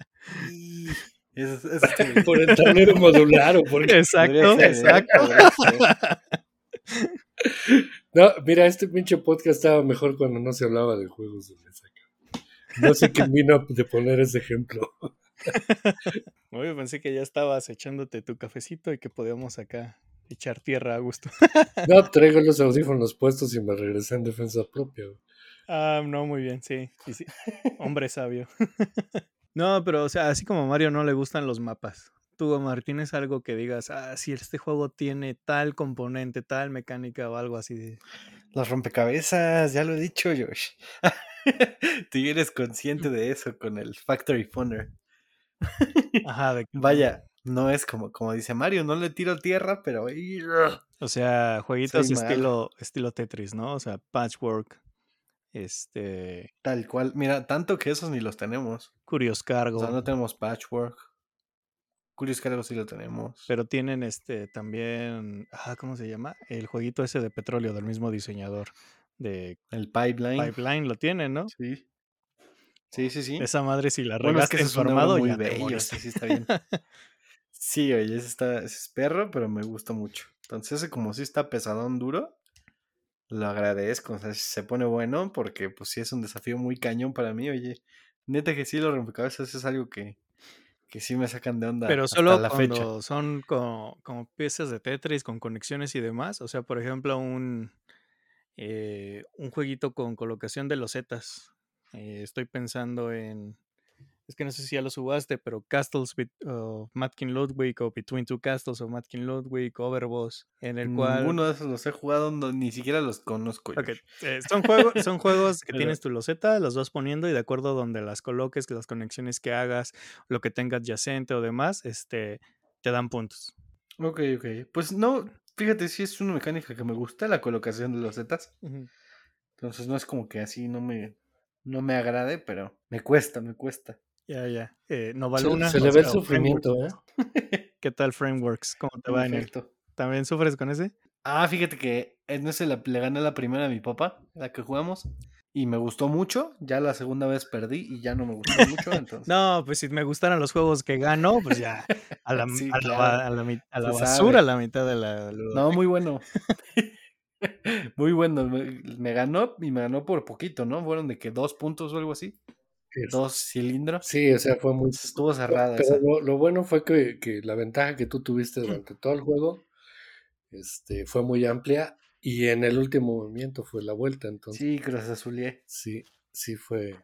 Es, por el tablero modular o por Exacto, exacto. No, mira, este pinche podcast estaba mejor cuando no se hablaba de juegos de mesa. No sé quién vino de poner ese ejemplo. Oye, pensé que ya estabas echándote tu cafecito y que podíamos acá echar tierra a gusto. No, traigo los audífonos puestos y me regresé en defensa propia. Ah, no, muy bien, sí. sí, Hombre sabio. no, pero, o sea, así como a Mario no le gustan los mapas. Tú, Omar, ¿tienes algo que digas, ah, si este juego tiene tal componente, tal mecánica o algo así? De... Los rompecabezas, ya lo he dicho, Josh. Tú eres consciente de eso con el Factory Funner. Ajá, de... Vaya, no es como, como dice Mario, no le tiro tierra, pero... O sea, jueguitos estilo, estilo Tetris, ¿no? O sea, patchwork Este. Tal cual. Mira, tanto que esos ni los tenemos. Curious Cargo. O sea, no tenemos Patchwork. Curious Cargo sí lo tenemos. Pero tienen este también. Ah, ¿cómo se llama? El jueguito ese de petróleo del mismo diseñador. De el Pipeline. Pipeline lo tienen, ¿no? Sí. Sí, sí, sí. Esa madre si la Bueno, regaste es que formado muy ya bello, sí, sí, está bien. Sí, oye, ese está, ese es perro, pero me gusta mucho. Entonces, ese como si está pesadón duro, lo agradezco. O sea, se pone bueno porque pues sí es un desafío muy cañón para mí, oye. Neta que sí, los rompecabezas es algo que, que sí me sacan de onda Pero hasta solo fecha. cuando son como, como piezas de Tetris con conexiones y demás. O sea, por ejemplo, un, eh, un jueguito con colocación de losetas. Eh, estoy pensando en. Es que no sé si ya lo subaste, pero Castles Bet- o Matkin Ludwig o Between Two Castles o Matkin Ludwig, Overboss, en el cual. Ninguno de esos los he jugado, no- ni siquiera los conozco. Ok, Josh. eh, son, juegos, son juegos que tienes tu loseta, los vas poniendo y de acuerdo a donde las coloques, que las conexiones que hagas, lo que tenga adyacente o demás, este, te dan puntos. Ok, ok. Pues no, fíjate, sí es una mecánica que me gusta, la colocación de los zetas. Entonces no es como que así no me, no me agrade, pero me cuesta, me cuesta. Ya, ya. Eh, Se, Novaluna. se o le ve el sufrimiento, ¿eh? ¿Qué tal Frameworks? ¿Cómo te va en él? ¿También sufres con ese? Ah, fíjate que en ese la- le gané la primera a mi papá, la que jugamos, y me gustó mucho. Ya la segunda vez perdí y ya no me gustó mucho, entonces. No, pues si me gustaran los juegos que gano, pues ya a la, Sí, a la, claro. ba- a la mi- a la Se basura sabe. la mitad de la No, muy bueno. muy bueno. Me, me ganó y me ganó por poquito, ¿no? Fueron de que dos puntos o algo así. Dos cilindros. Sí, o sea, fue muy... Estuvo cerrada Pero esa. lo, lo bueno fue que, que la ventaja que tú tuviste durante todo el juego este, fue muy amplia y en el último movimiento fue la vuelta, entonces Sí, Cruz Azulié. sí, sí fue...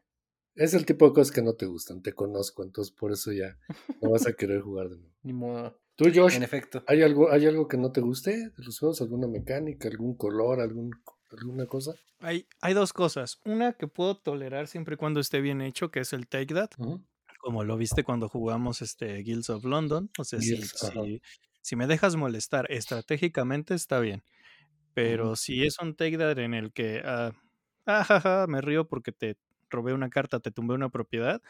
Es el tipo de cosas que no te gustan, te conozco, entonces por eso ya no vas a querer jugar de nuevo. Ni modo. Tú, Josh, En efecto. ¿hay algo, ¿hay algo que no te guste de los juegos? ¿Alguna mecánica, algún color, algún, alguna cosa? Hay, hay dos cosas. Una que puedo tolerar siempre y cuando esté bien hecho, que es el Take That. Como lo viste cuando jugamos este Guilds of London. O sea, si, Guilds, ajá. si, si me dejas molestar estratégicamente, está bien. Pero si es un take that en el que ah, ah, ja, ja, me río porque te robé una carta, te tumbé una propiedad,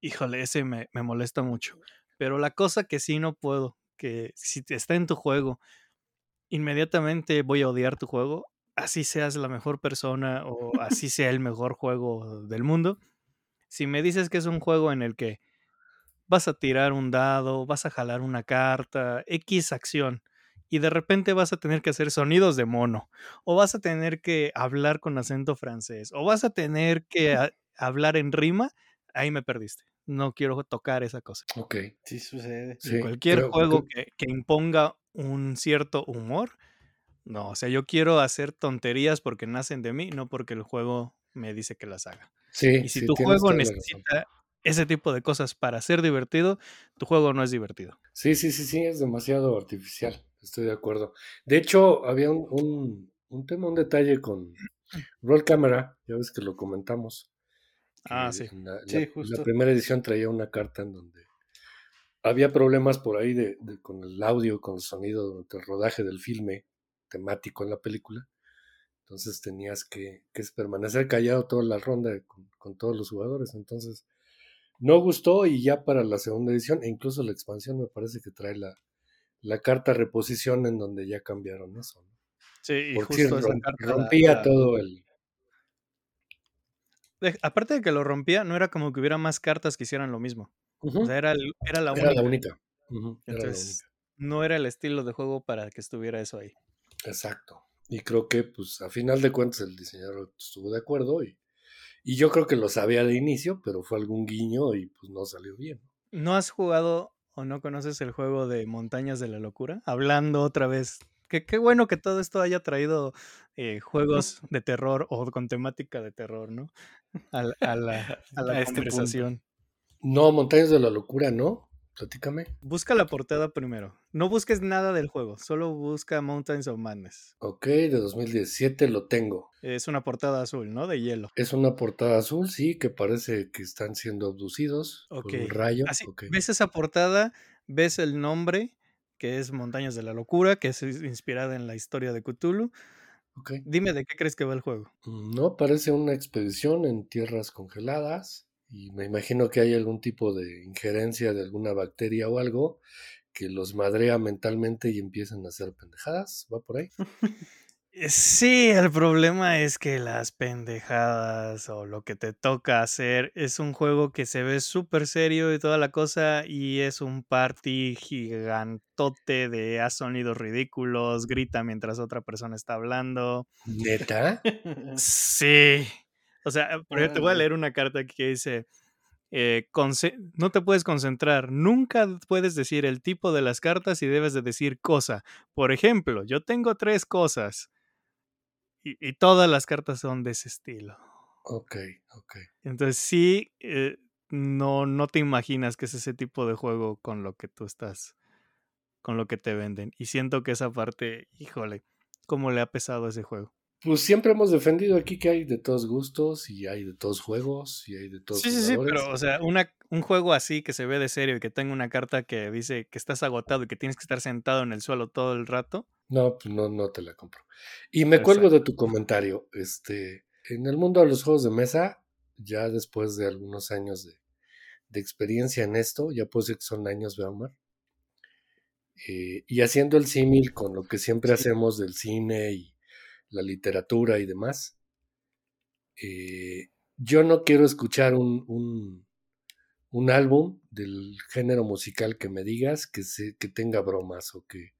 híjole, ese me, me molesta mucho. Pero la cosa que sí no puedo, que si está en tu juego, inmediatamente voy a odiar tu juego, así seas la mejor persona o así sea el mejor juego del mundo. Si me dices que es un juego en el que vas a tirar un dado, vas a jalar una carta, X acción, y de repente vas a tener que hacer sonidos de mono, o vas a tener que hablar con acento francés, o vas a tener que a- hablar en rima, ahí me perdiste. No quiero tocar esa cosa. Ok. Sí sucede. Sí, cualquier juego que, que imponga un cierto humor, no, o sea, yo quiero hacer tonterías porque nacen de mí, no porque el juego me dice que las haga. Sí, Y si sí, tu juego necesita ese tipo de cosas para ser divertido, tu juego no es divertido. Sí, sí, sí, sí, es demasiado artificial, estoy de acuerdo. De hecho, había un, un, un tema, un detalle con Roll Camera, ya ves que lo comentamos. que Ah, sí. en la, Sí, la- justo. la primera edición traía una carta en donde había problemas por ahí de, de- con el audio, con el sonido durante el rodaje del filme temático en la película. Entonces tenías que, que permanecer callado toda la ronda con, con todos los jugadores. Entonces no gustó y ya para la segunda edición, e incluso la expansión me parece que trae la, la carta reposición en donde ya cambiaron eso. ¿no? Sí, y Porque sí, justo esa carta rompía la- todo el... aparte de que lo rompía, no era como que hubiera más cartas que hicieran lo mismo. O sea, era, el- era la Era única. la única. Ujú, era la Entonces, única. no era el estilo de juego para que estuviera eso ahí. Exacto. Y creo que, pues, a final de cuentas, el diseñador estuvo de acuerdo y, y yo creo que lo sabía de inicio, pero fue algún guiño y pues no salió bien. ¿No has jugado o no conoces el juego de Montañas de la Locura? Hablando otra vez. que qué bueno que todo esto haya traído eh, juegos de terror o con temática de terror, ¿no? A, la- a la, a la A este. No, Montañas de la Locura, ¿no? Platícame. Busca la portada primero. No busques nada del juego, solo busca Mountains of Madness. Ok, de 2017 lo tengo. Es una portada azul, ¿no? De hielo. Es una portada azul, sí, que parece que están siendo abducidos por un rayo. Así, ok. ves esa portada, ves el nombre, que es Montañas de la Locura, que es inspirada en la historia de Cthulhu. Ok. Dime de qué crees que va el juego. Mm, No, parece una expedición en tierras congeladas y me imagino que hay algún tipo de injerencia de alguna bacteria o algo que los madrea mentalmente y empiezan a hacer pendejadas. ¿Va por ahí? Eh, Sí, el problema es que las pendejadas o lo que te toca hacer es un juego que se ve súper serio y toda la cosa y es un party gigantote de haz sonidos ridículos, grita mientras otra persona está hablando. ¿Neta? Sí. O sea, por ejemplo, te voy a leer una carta aquí que dice, eh, no te puedes concentrar, nunca puedes decir el tipo de las cartas y debes de decir cosa. Por ejemplo, yo tengo tres cosas y, y todas las cartas son de ese estilo. Ok, ok. Entonces sí, eh, no, no te imaginas que es ese tipo de juego con lo que tú estás, con lo que te venden. Y siento que esa parte, híjole, cómo le ha pesado a ese juego. Pues siempre hemos defendido aquí que hay de todos gustos y hay de todos juegos y hay de todos Sí, sí, sí, pero, o sea, una, un juego así que se ve de serio y que tenga una carta que dice que estás agotado y que tienes que estar sentado en el suelo todo el rato. No, pues no, no te la compro. Y me cuelgo de tu comentario. Este, en el mundo de los juegos de mesa, ya después de algunos años de, de experiencia en esto, ya puedo decir que son años, Beaumar. Eh, y haciendo el símil con lo que siempre Sí. hacemos del cine y la literatura y demás, eh, yo no quiero escuchar un, un, álbum del género musical que me digas que, se, que tenga bromas o que,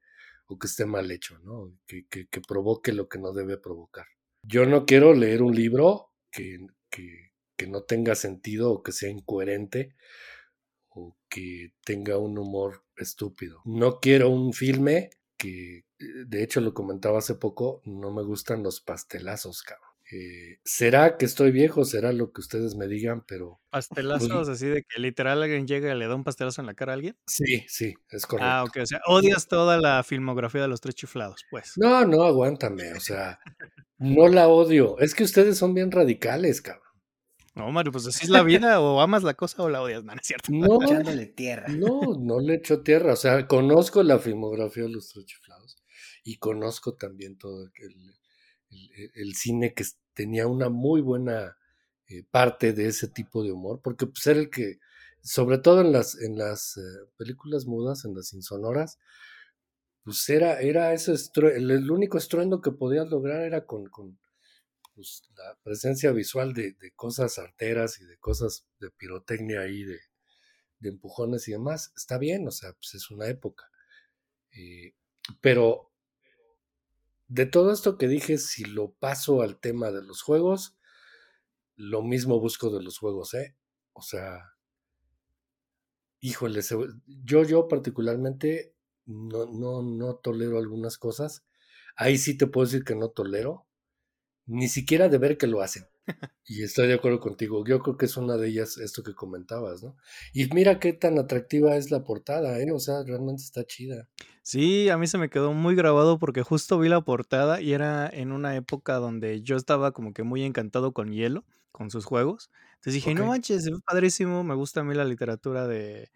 o que esté mal hecho, ¿no? Que, que, que, provoque lo que no debe provocar. Yo no quiero leer un libro que, que, no tenga sentido o que sea incoherente o que tenga un humor estúpido. No quiero un filme que, de hecho lo comentaba hace poco, no me gustan los pastelazos, cabrón. Eh, será que estoy viejo, será lo que ustedes me digan, pero. ¿Pastelazos pues, así de que literal alguien llega y le da un pastelazo en la cara a alguien? Sí, sí, es correcto. Ah, ok, o sea, odias toda la filmografía de los tres chiflados, pues. No, no, aguántame, o sea, no la odio. Es que ustedes son bien radicales, cabrón. No, Mario, pues así es la vida, o amas la cosa o la odias, no, no es cierto. No, Echándole tierra. no, no le echo tierra, o sea, conozco la filmografía de los tres chiflados y conozco también todo el, el, cine que tenía una muy buena eh, parte de ese tipo de humor, porque pues era el que, sobre todo en las, en las eh, películas mudas, en las insonoras, pues era, era ese el, el, único estruendo que podías lograr era con, con pues, la presencia visual de, de, cosas arteras y de cosas de pirotecnia ahí, de, de, empujones y demás. Está bien, o sea, pues es una época. Eh, pero de todo esto que dije, si lo paso al tema de los juegos, lo mismo busco de los juegos, ¿eh? O sea, híjole, yo, yo particularmente no, no, no tolero algunas cosas. Ahí sí te puedo decir que no tolero, ni siquiera de ver que lo hacen. Y estoy de acuerdo contigo. Yo creo que es una de ellas esto que comentabas, ¿no? Y mira qué tan atractiva es la portada, ¿eh? O sea, realmente está chida. Sí, a mí se me quedó muy grabado porque justo vi la portada y era en una época donde yo estaba como que muy encantado con Hielo, con sus juegos. Entonces dije, okay. no manches, es padrísimo, me gusta a mí la literatura de,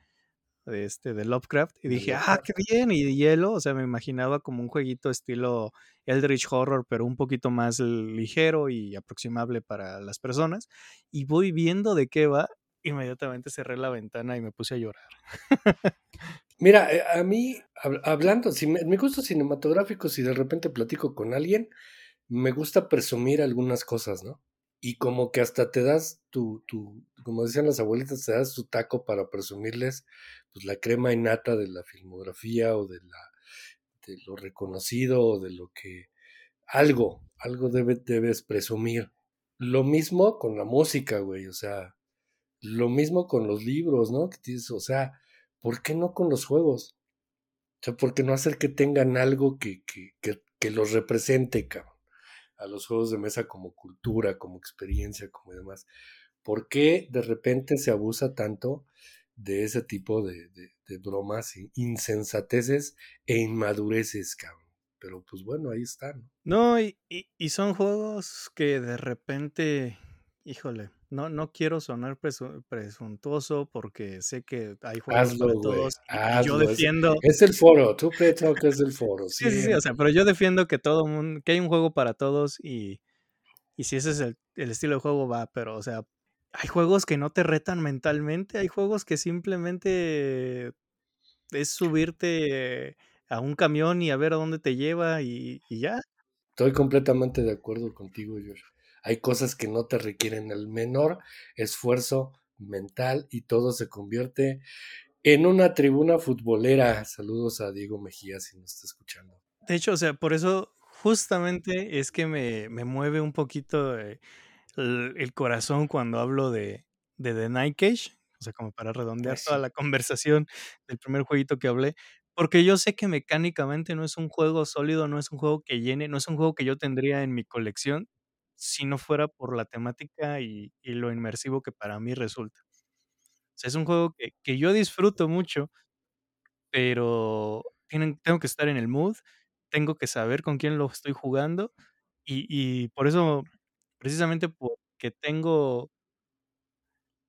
de, este, de Lovecraft. Y dije, ah, qué bien, y Hielo, o sea, me imaginaba como un jueguito estilo Eldritch Horror, pero un poquito más ligero y aproximable para las personas. Y voy viendo de qué va, inmediatamente cerré la ventana y me puse a llorar. Mira, eh, a mí, hablando, si me, mi gusto cinematográfico, si de repente platico con alguien, me gusta presumir algunas cosas, ¿no? Y como que hasta te das tu, tu, como decían las abuelitas, te das tu taco para presumirles pues la crema innata de la filmografía o de la de lo reconocido o de lo que algo, algo debe, debes presumir. Lo mismo con la música, güey, o sea, lo mismo con los libros, ¿no? Que tienes, o sea, ¿por qué no con los juegos? O sea, ¿por qué no hacer que tengan algo que, que, que, que los represente, cabrón? A los juegos de mesa como cultura, como experiencia, como demás. ¿Por qué de repente se abusa tanto de ese tipo de, de, de bromas insensateces e inmadureces, cabrón? Pero pues bueno, ahí están. No, y, y, y son juegos que de repente, híjole, no, no quiero sonar presuntuoso porque sé que hay juegos para todos. yo defiendo. Es, el foro, tú que es el foro. Sí, sí, sí, o sea, pero yo defiendo que todo mundo, que hay un juego para todos y, y si ese es el, el estilo de juego va, pero o sea, hay juegos que no te retan mentalmente, hay juegos que simplemente es subirte a un camión y a ver a dónde te lleva y, y ya. Estoy completamente de acuerdo contigo, Josh. Hay cosas que no te requieren el menor esfuerzo mental y todo se convierte en una tribuna futbolera. Saludos a Diego Mejía si nos está escuchando. De hecho, o sea, por eso justamente es que me, mueve un poquito eh, el, corazón cuando hablo de, de The Night Cage, o sea, como para redondear toda la conversación del primer jueguito que hablé, porque yo sé que mecánicamente no es un juego sólido, no es un juego que llene, no es un juego que yo tendría en mi colección, si no fuera por la temática y, lo inmersivo que para mí resulta. O sea, es un juego que, yo disfruto mucho, pero tienen, tengo que estar en el mood, tengo que saber con quién lo estoy jugando y, y por eso, precisamente porque tengo,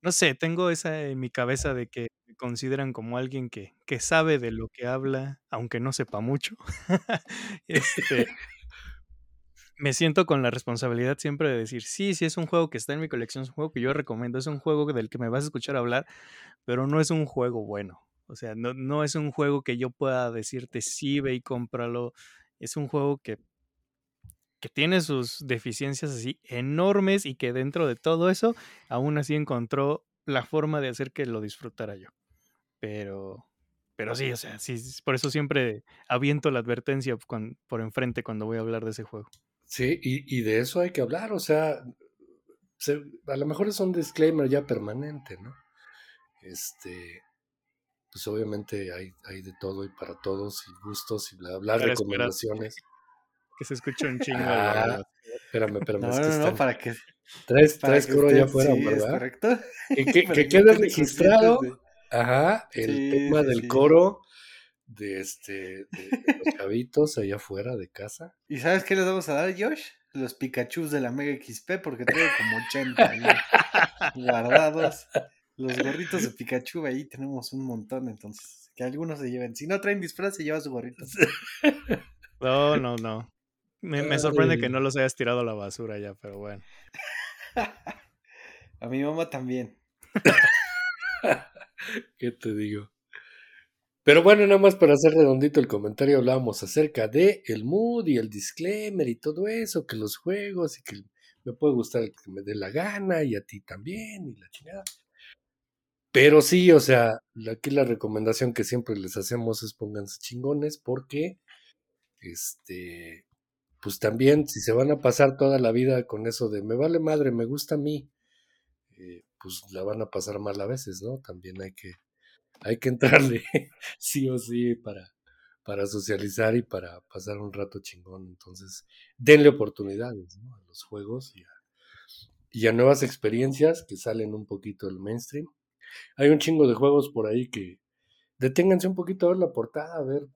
no sé, tengo esa en mi cabeza de que me consideran como alguien que, que sabe de lo que habla, aunque no sepa mucho. este, me siento con la responsabilidad siempre de decir, sí, sí es un juego que está en mi colección, es un juego que yo recomiendo, es un juego del que me vas a escuchar hablar, pero no es un juego bueno. O sea, no, no es un juego que yo pueda decirte, sí, ve y cómpralo. Es un juego que, que tiene sus deficiencias así enormes y que dentro de todo eso, aún así encontró la forma de hacer que lo disfrutara yo. Pero, pero sí, o sea, sí, por eso siempre aviento la advertencia por enfrente cuando voy a hablar de ese juego. Sí, y, de eso hay que hablar, o sea, a lo mejor es un disclaimer ya permanente, ¿no? Este, pues obviamente hay, hay de todo y para todos, y gustos, y bla, bla, recomendaciones. Que se escucha un chingo. Ah, espérame, espérame. No, no, no, para que. Tres, tres coro ya fuera, ¿verdad? correcto. Que, quede registrado. Ajá, el tema del coro de este de, los chavitos allá afuera de casa. ¿Y sabes qué les vamos a dar, Josh? Los Pikachu de la Mega XP, porque tengo como 80 guardados. Los gorritos de Pikachu, ahí tenemos un montón, entonces, que algunos se lleven. Si no traen disfraz, se lleva su gorrito. No, no, no. Me, me sorprende que no los hayas tirado a la basura ya, pero bueno. A mi mamá también. ¿Qué te digo? Pero bueno, nada más para hacer redondito el comentario, hablábamos acerca de el mood y el disclaimer y todo eso, que los juegos y que me puede gustar el que me dé la gana y a ti también y la chingada. Pero sí, o sea, aquí la recomendación que siempre les hacemos es pónganse chingones porque, este, pues también si se van a pasar toda la vida con eso de me vale madre, me gusta a mí, eh, pues la van a pasar mal a veces, ¿no? También hay que hay que entrarle sí o sí para, para socializar y para pasar un rato chingón. Entonces, denle oportunidades a los juegos y y a, nuevas experiencias que salen un poquito del mainstream. Hay un chingo de juegos por ahí que deténganse un poquito a ver la portada, a ver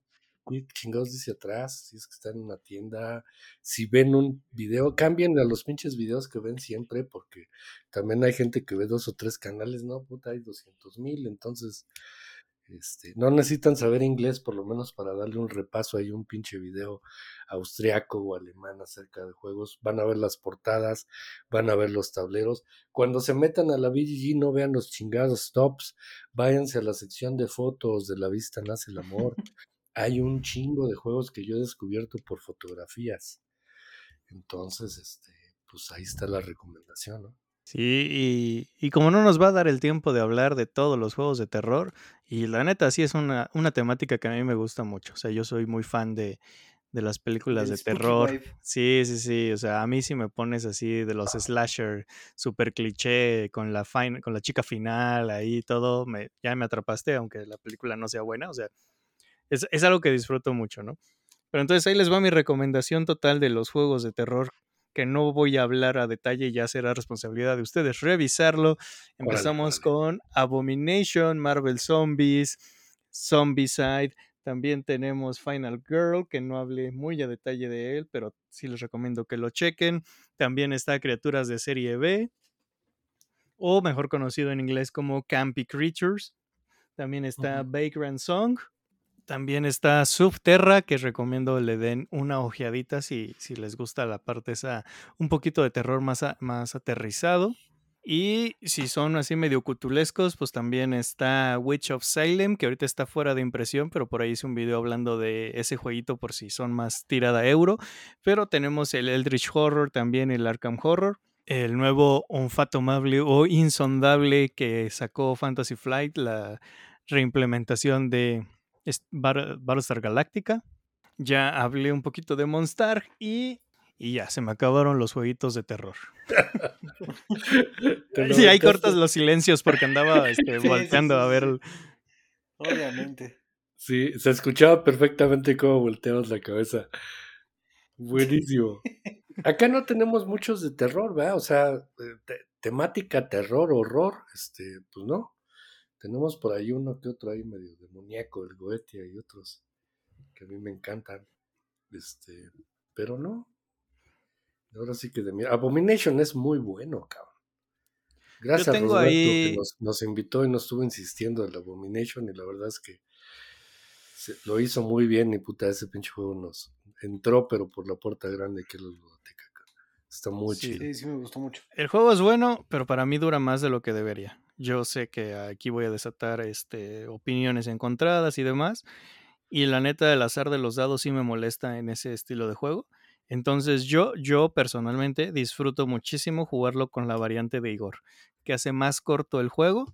chingados dice atrás, si es que están en una tienda, si ven un video, cambien a los pinches videos que ven siempre, porque también hay gente que ve dos o tres canales, no, puta, hay 200 mil, entonces, este, no necesitan saber inglés por lo menos para darle un repaso ahí un pinche video austriaco o alemán acerca de juegos, van a ver las portadas, van a ver los tableros, cuando se metan a la BGG no vean los chingados stops, váyanse a la sección de fotos de la vista nace el amor, hay un chingo de juegos que yo he descubierto por fotografías. Entonces, este, pues ahí está la recomendación, ¿no? Sí, y, como no nos va a dar el tiempo de hablar de todos los juegos de terror, y la neta sí es una, una temática que a mí me gusta mucho, o sea, yo soy muy fan de, de las películas de terror. Sí, sí, sí, o sea, a mí si me pones así de los slasher, super cliché, con la, con la chica final, ahí todo, me, ya me atrapaste, aunque la película no sea buena, o sea, es, algo que disfruto mucho, ¿no? Pero entonces ahí les va mi recomendación total de los juegos de terror que no voy a hablar a detalle, ya será responsabilidad de ustedes revisarlo. Empezamos con Abomination, Marvel Zombies, Zombicide. También tenemos Final Girl, que no hablé muy a detalle de él, pero sí les recomiendo que lo chequen. También está Criaturas de serie B. o mejor conocido en inglés como Campy Creatures. También está Vagrant Song. También está Subterra, que recomiendo le den una ojeadita si, si les gusta la parte esa, un poquito de terror más, más aterrizado. Y si son así medio cutulescos, pues también está Witch of Salem, que ahorita está fuera de impresión, pero por ahí hice un video hablando de ese jueguito por si son más tirada euro. Pero tenemos el Eldritch Horror, también el Arkham Horror, el nuevo Unfatomable o Insondable que sacó Fantasy Flight, la reimplementación de Battlestar Galactica. Ya hablé un poquito de Monstar y y ya, se me acabaron los jueguitos de terror. sí, ahí cortas los silencios porque andaba este, volteando a ver. Obviamente. Sí, se escuchaba perfectamente cómo volteabas la cabeza. Buenísimo. Acá no tenemos muchos de terror, ¿verdad? O sea, eh, temática terror, horror, este, pues no. Tenemos por ahí uno que otro ahí medio demoníaco, el Goetia y otros que a mí me encantan. Este, pero no, Ahora sí que de mí. Abomination es muy bueno, cabrón. Gracias a Roberto que nos, invitó y nos estuvo insistiendo en la Abomination y la verdad es que lo hizo muy bien y puta, ese pinche juego nos entró pero por la puerta grande que es la biblioteca. Está muy chido. Sí, sí me gustó mucho. El juego es bueno, pero para mí dura más de lo que debería. Yo sé que aquí voy a desatar este, opiniones encontradas y demás. Y la neta, el azar de los dados sí me molesta en ese estilo de juego. Entonces yo, yo personalmente disfruto muchísimo jugarlo con la variante de Igor, que hace más corto el juego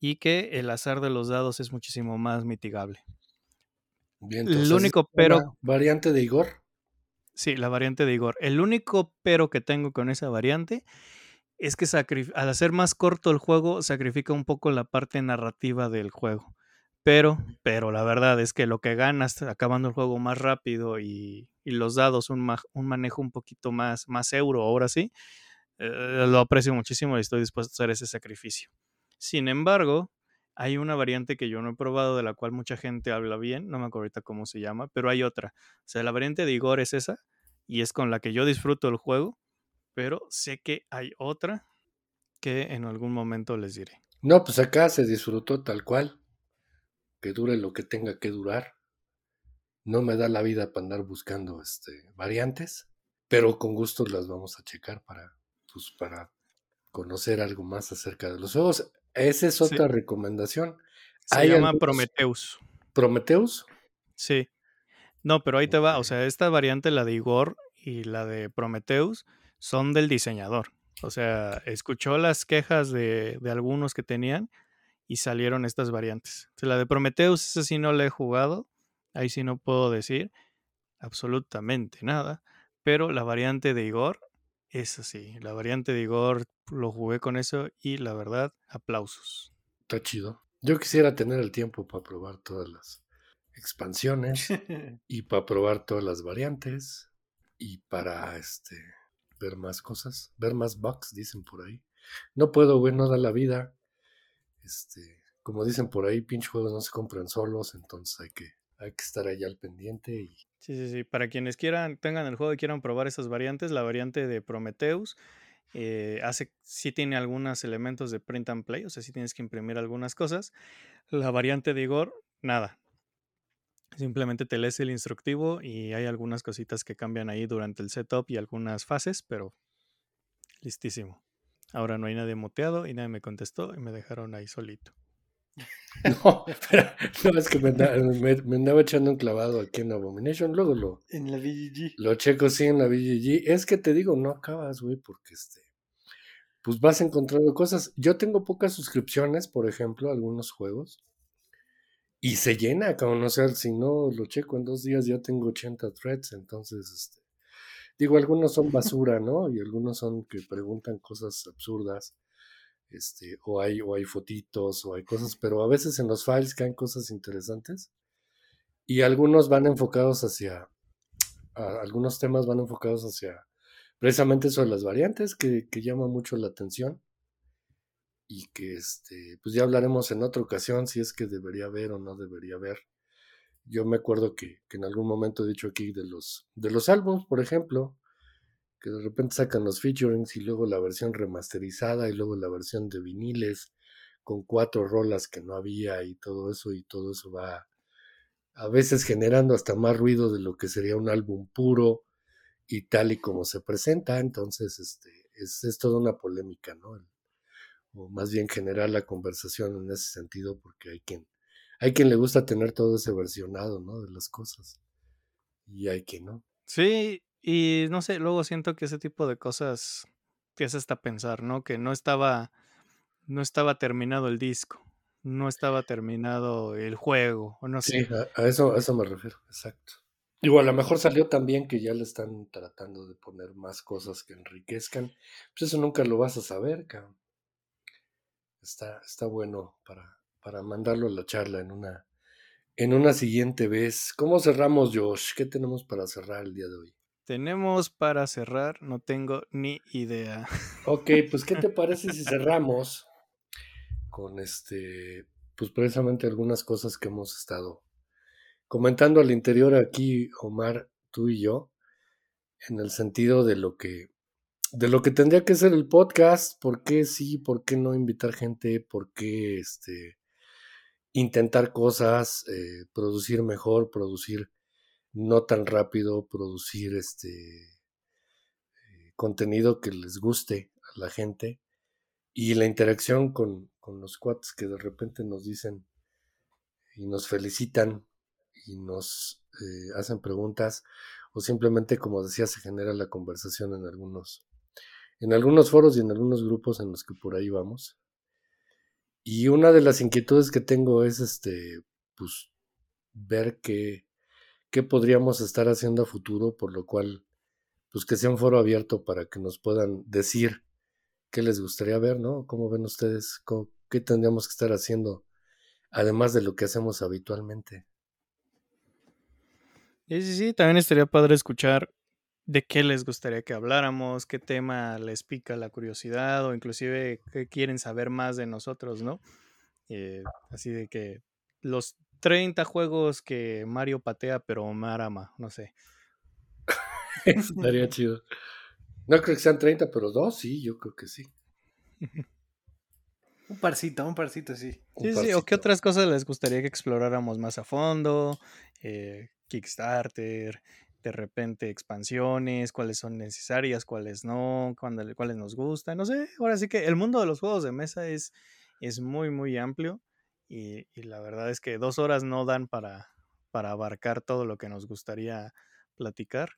y que el azar de los dados es muchísimo más mitigable. Bien, el único pero... ¿Variante de Igor? Sí, la variante de Igor. El único pero que tengo con esa variante es que al hacer más corto el juego sacrifica un poco la parte narrativa del juego. Pero, pero la verdad es que lo que ganas acabando el juego más rápido y, los dados un, un, manejo un poquito más, más euro, ahora sí, eh, lo aprecio muchísimo y estoy dispuesto a hacer ese sacrificio. Sin embargo, hay una variante que yo no he probado de la cual mucha gente habla bien, no me acuerdo ahorita cómo se llama, pero hay otra. O sea, la variante de Igor es esa y es con la que yo disfruto el juego, pero sé que hay otra que en algún momento les diré. No, pues acá se disfrutó tal cual que dure lo que tenga que durar. No me da la vida para andar buscando este, variantes, pero con gusto las vamos a checar para, pues, para conocer algo más acerca de los juegos. Esa es otra recomendación. Se llama Prometheus. ¿Prometheus? Sí. No, pero ahí te va. O sea, esta variante, la de Igor y la de Prometheus, son del diseñador. O sea, escuchó las quejas de, de algunos que tenían y salieron estas variantes. la de Prometheus, esa sí no la he jugado, ahí sí no puedo decir absolutamente nada, pero la variante de Igor, es así, la variante de Igor lo jugué con eso y la verdad, aplausos. Está chido. Yo quisiera tener el tiempo para probar todas las expansiones y para probar todas las variantes y para este ver más cosas, ver más bugs, dicen por ahí. No puedo, güey, no da la vida. Este, como dicen por ahí, pinche juegos no se compran solos, entonces hay que, hay que estar allá al pendiente. Y... Sí, sí, sí. Para quienes quieran, tengan el juego y quieran probar esas variantes, la variante de Prometheus eh, hace, sí tiene algunos elementos de print and play, o sea, sí tienes que imprimir algunas cosas. La variante de Igor, nada. Simplemente te lees el instructivo y hay algunas cositas que cambian ahí durante el setup y algunas fases, pero listísimo. Ahora no hay nadie muteado y nadie me contestó y me dejaron ahí solito. No, pero, es que me, andaba echando un clavado aquí en Abomination, luego lo... En la BGG. Lo checo, sí, en la BGG. Es que te digo, no acabas, güey, porque este... Pues vas encontrando cosas. Yo tengo pocas suscripciones, por ejemplo, a algunos juegos. Y se llena, como no sé, si no lo checo en dos días ya tengo 80 threads, entonces, este Digo, algunos son basura, ¿no? Y algunos son que preguntan cosas absurdas, este, o hay, o hay fotitos, o hay cosas, pero a veces en los files caen cosas interesantes. Y algunos van enfocados hacia, algunos temas van enfocados hacia precisamente sobre las variantes, que, que llama mucho la atención. Y que este, pues ya hablaremos en otra ocasión si es que debería haber o no debería haber yo me acuerdo que, en algún momento he dicho aquí de los, de los álbumes, por ejemplo, que de repente sacan los featurings y luego la versión remasterizada y luego la versión de viniles con cuatro rolas que no había y todo eso y todo eso va a veces generando hasta más ruido de lo que sería un álbum puro y tal y como se presenta, entonces este es, es toda una polémica, ¿no? O más bien generar la conversación en ese sentido porque hay quien hay quien le gusta tener todo ese versionado, ¿no? De las cosas. Y hay quien no. Sí, y no sé, luego siento que ese tipo de cosas te hace hasta pensar, ¿no? Que no estaba, no estaba terminado el disco, no estaba terminado el juego, o no Sí, sé. a, a eso, a eso me refiero, exacto. Igual, a lo mejor salió también que ya le están tratando de poner más cosas que enriquezcan. Pues eso nunca lo vas a saber, cabrón. Está, está bueno para, para mandarlo a la charla en una, en una siguiente vez. ¿Cómo cerramos, Josh? ¿Qué tenemos para cerrar el día de hoy? Tenemos para cerrar, no tengo ni idea. Ok, pues ¿qué te parece si cerramos con este, pues precisamente algunas cosas que hemos estado comentando al interior aquí, Omar, tú y yo, en el sentido de lo que, de lo que tendría que ser el podcast, por qué sí, por qué no invitar gente, por qué este, intentar cosas, eh, producir mejor, producir no tan rápido, producir este eh, contenido que les guste a la gente y la interacción con, con los cuates que de repente nos dicen y nos felicitan y nos eh, hacen preguntas o simplemente como decía se genera la conversación en algunos en algunos foros y en algunos grupos en los que por ahí vamos y una de las inquietudes que tengo es este pues ver qué, qué podríamos estar haciendo a futuro por lo cual pues que sea un foro abierto para que nos puedan decir qué les gustaría ver, ¿no? ¿Cómo ven ustedes? ¿Cómo, ¿Qué tendríamos que estar haciendo además de lo que hacemos habitualmente? Sí, sí, sí, también estaría padre escuchar de qué les gustaría que habláramos, qué tema les pica la curiosidad o inclusive qué quieren saber más de nosotros, ¿no? Eh, así de que los 30 juegos que Mario patea pero Omar ama, no sé. Estaría chido. No creo que sean 30, pero dos, sí, yo creo que sí. Un parcito, un parcito, sí. Sí, sí, o qué otras cosas les gustaría que exploráramos más a fondo, Eh, Kickstarter, de repente expansiones, cuáles son necesarias, cuáles no, cuándo- cuáles nos gustan, no sé, ahora sí que el mundo de los juegos de mesa es, es muy, muy amplio y, y la verdad es que dos horas no dan para, para abarcar todo lo que nos gustaría platicar,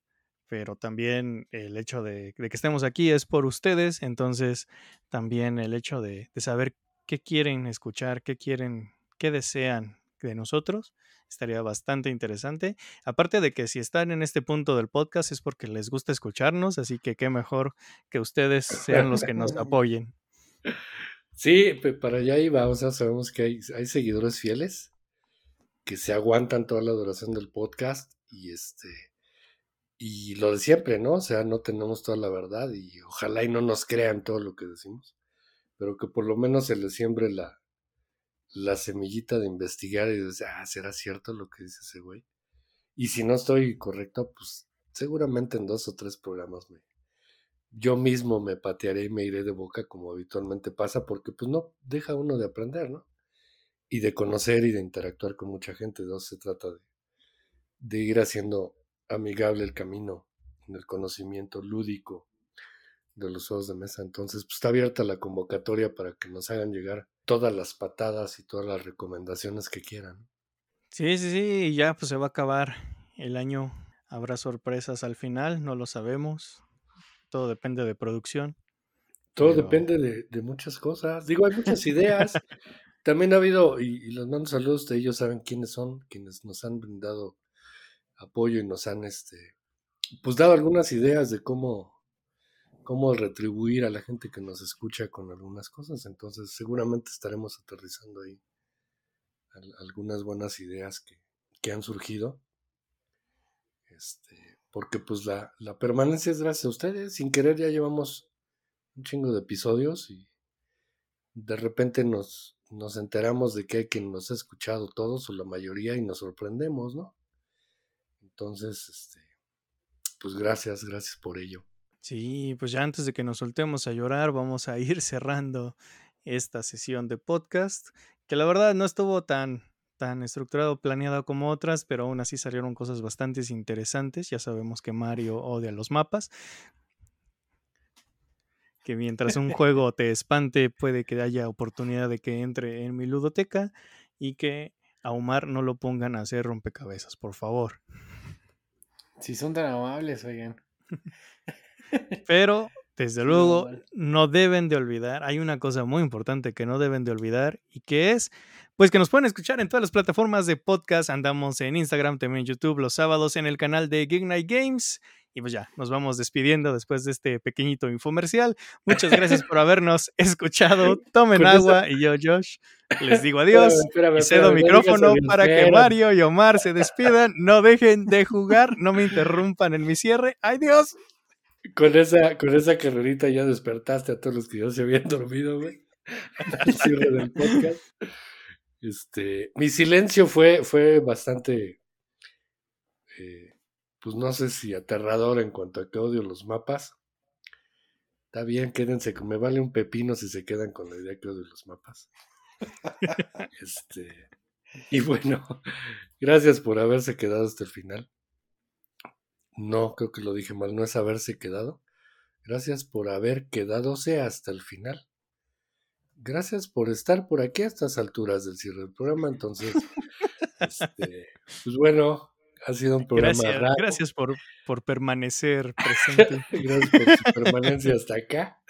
pero también el hecho de, de que estemos aquí es por ustedes, entonces también el hecho de, de saber qué quieren escuchar, qué quieren, qué desean de nosotros, estaría bastante interesante. Aparte de que si están en este punto del podcast es porque les gusta escucharnos, así que qué mejor que ustedes sean los que nos apoyen. Sí, para allá iba, o sea, sabemos que hay, hay seguidores fieles que se aguantan toda la duración del podcast y este y lo de siempre, ¿no? O sea, no tenemos toda la verdad y ojalá y no nos crean todo lo que decimos, pero que por lo menos se les siembre la, la semillita de investigar y de decir, ah, ¿será cierto lo que dice ese güey? Y si no estoy correcto, pues seguramente en dos o tres programas me, yo mismo me patearé y me iré de boca como habitualmente pasa, porque pues no deja uno de aprender, ¿no? Y de conocer y de interactuar con mucha gente, ¿no? Se trata de, de ir haciendo amigable el camino en el conocimiento lúdico de los juegos de mesa. Entonces, pues está abierta la convocatoria para que nos hagan llegar todas las patadas y todas las recomendaciones que quieran. Sí, sí, sí, y ya pues se va a acabar el año. Habrá sorpresas al final, no lo sabemos. Todo depende de producción. Todo Pero- depende de, de muchas cosas. Digo, hay muchas ideas. También ha habido, y, y les mando saludos, de ellos saben quiénes son, quienes nos han brindado apoyo y nos han este pues dado algunas ideas de cómo, cómo retribuir a la gente que nos escucha con algunas cosas. Entonces, seguramente estaremos aterrizando ahí al- algunas buenas ideas que, que han surgido. Este, porque pues la, la permanencia es gracias a ustedes. Sin querer ya llevamos un chingo de episodios y de repente nos, nos enteramos de que hay quien nos ha escuchado todos o la mayoría y nos sorprendemos, ¿no? Entonces, este, pues gracias, gracias por ello. Sí, pues ya antes de que nos soltemos a llorar, vamos a ir cerrando esta sesión de podcast, que la verdad no estuvo tan, tan estructurado, planeado como otras, pero aún así salieron cosas bastante interesantes. Ya sabemos que Mario odia los mapas. Que mientras un juego te espante, puede que haya oportunidad de que entre en mi ludoteca y que a Omar no lo pongan a hacer rompecabezas, por favor. Si son tan amables, oigan. Pero, desde luego, no deben de olvidar, hay una cosa muy importante que no deben de olvidar y que es, pues que nos pueden escuchar en todas las plataformas de podcast. Andamos en Instagram, también en YouTube, los sábados en el canal de Gig Night Games. Y pues ya, nos vamos despidiendo después de este pequeñito infomercial. Muchas gracias por habernos escuchado. Tomen agua y yo, Josh, les digo adiós. y cedo micrófono para que Mario y Omar se despidan. No dejen de jugar, no me interrumpan en mi cierre. ¡Adiós! Con esa, con esa carrerita ya despertaste a todos los que ya se habían dormido, güey. Al cierre del podcast. Este, mi silencio fue, fue bastante, eh, pues no sé si aterrador en cuanto a que odio los mapas. Está bien, quédense, me vale un pepino si se quedan con la idea que odio los mapas. este, y bueno, gracias por haberse quedado hasta el final. No, creo que lo dije mal, no es haberse quedado. Gracias por haber quedadose hasta el final. Gracias por estar por aquí a estas alturas del cierre del programa. Entonces, este, pues bueno, ha sido un programa gracias, Gracias por, por permanecer presente. gracias por su permanencia hasta acá.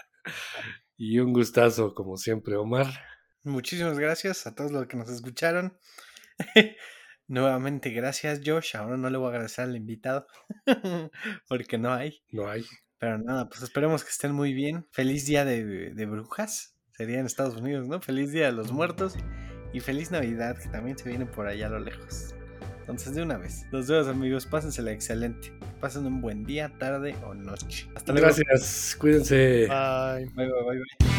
Y un gustazo, como siempre, Omar. Muchísimas gracias a todos los que nos escucharon. Nuevamente, gracias Josh. Ahora no le voy a agradecer al invitado porque no hay. No hay. Pero nada, pues esperemos que estén muy bien. Feliz día de, de, brujas. Sería en Estados Unidos, ¿no? Feliz día de los muertos. Y feliz Navidad, que también se viene por allá a lo lejos. Entonces, de una vez. Los vemos, amigos. Pásensela excelente. Pasen un buen día, tarde o noche. Hasta luego. Gracias. Cuídense. Bye. Bye, bye, bye. bye.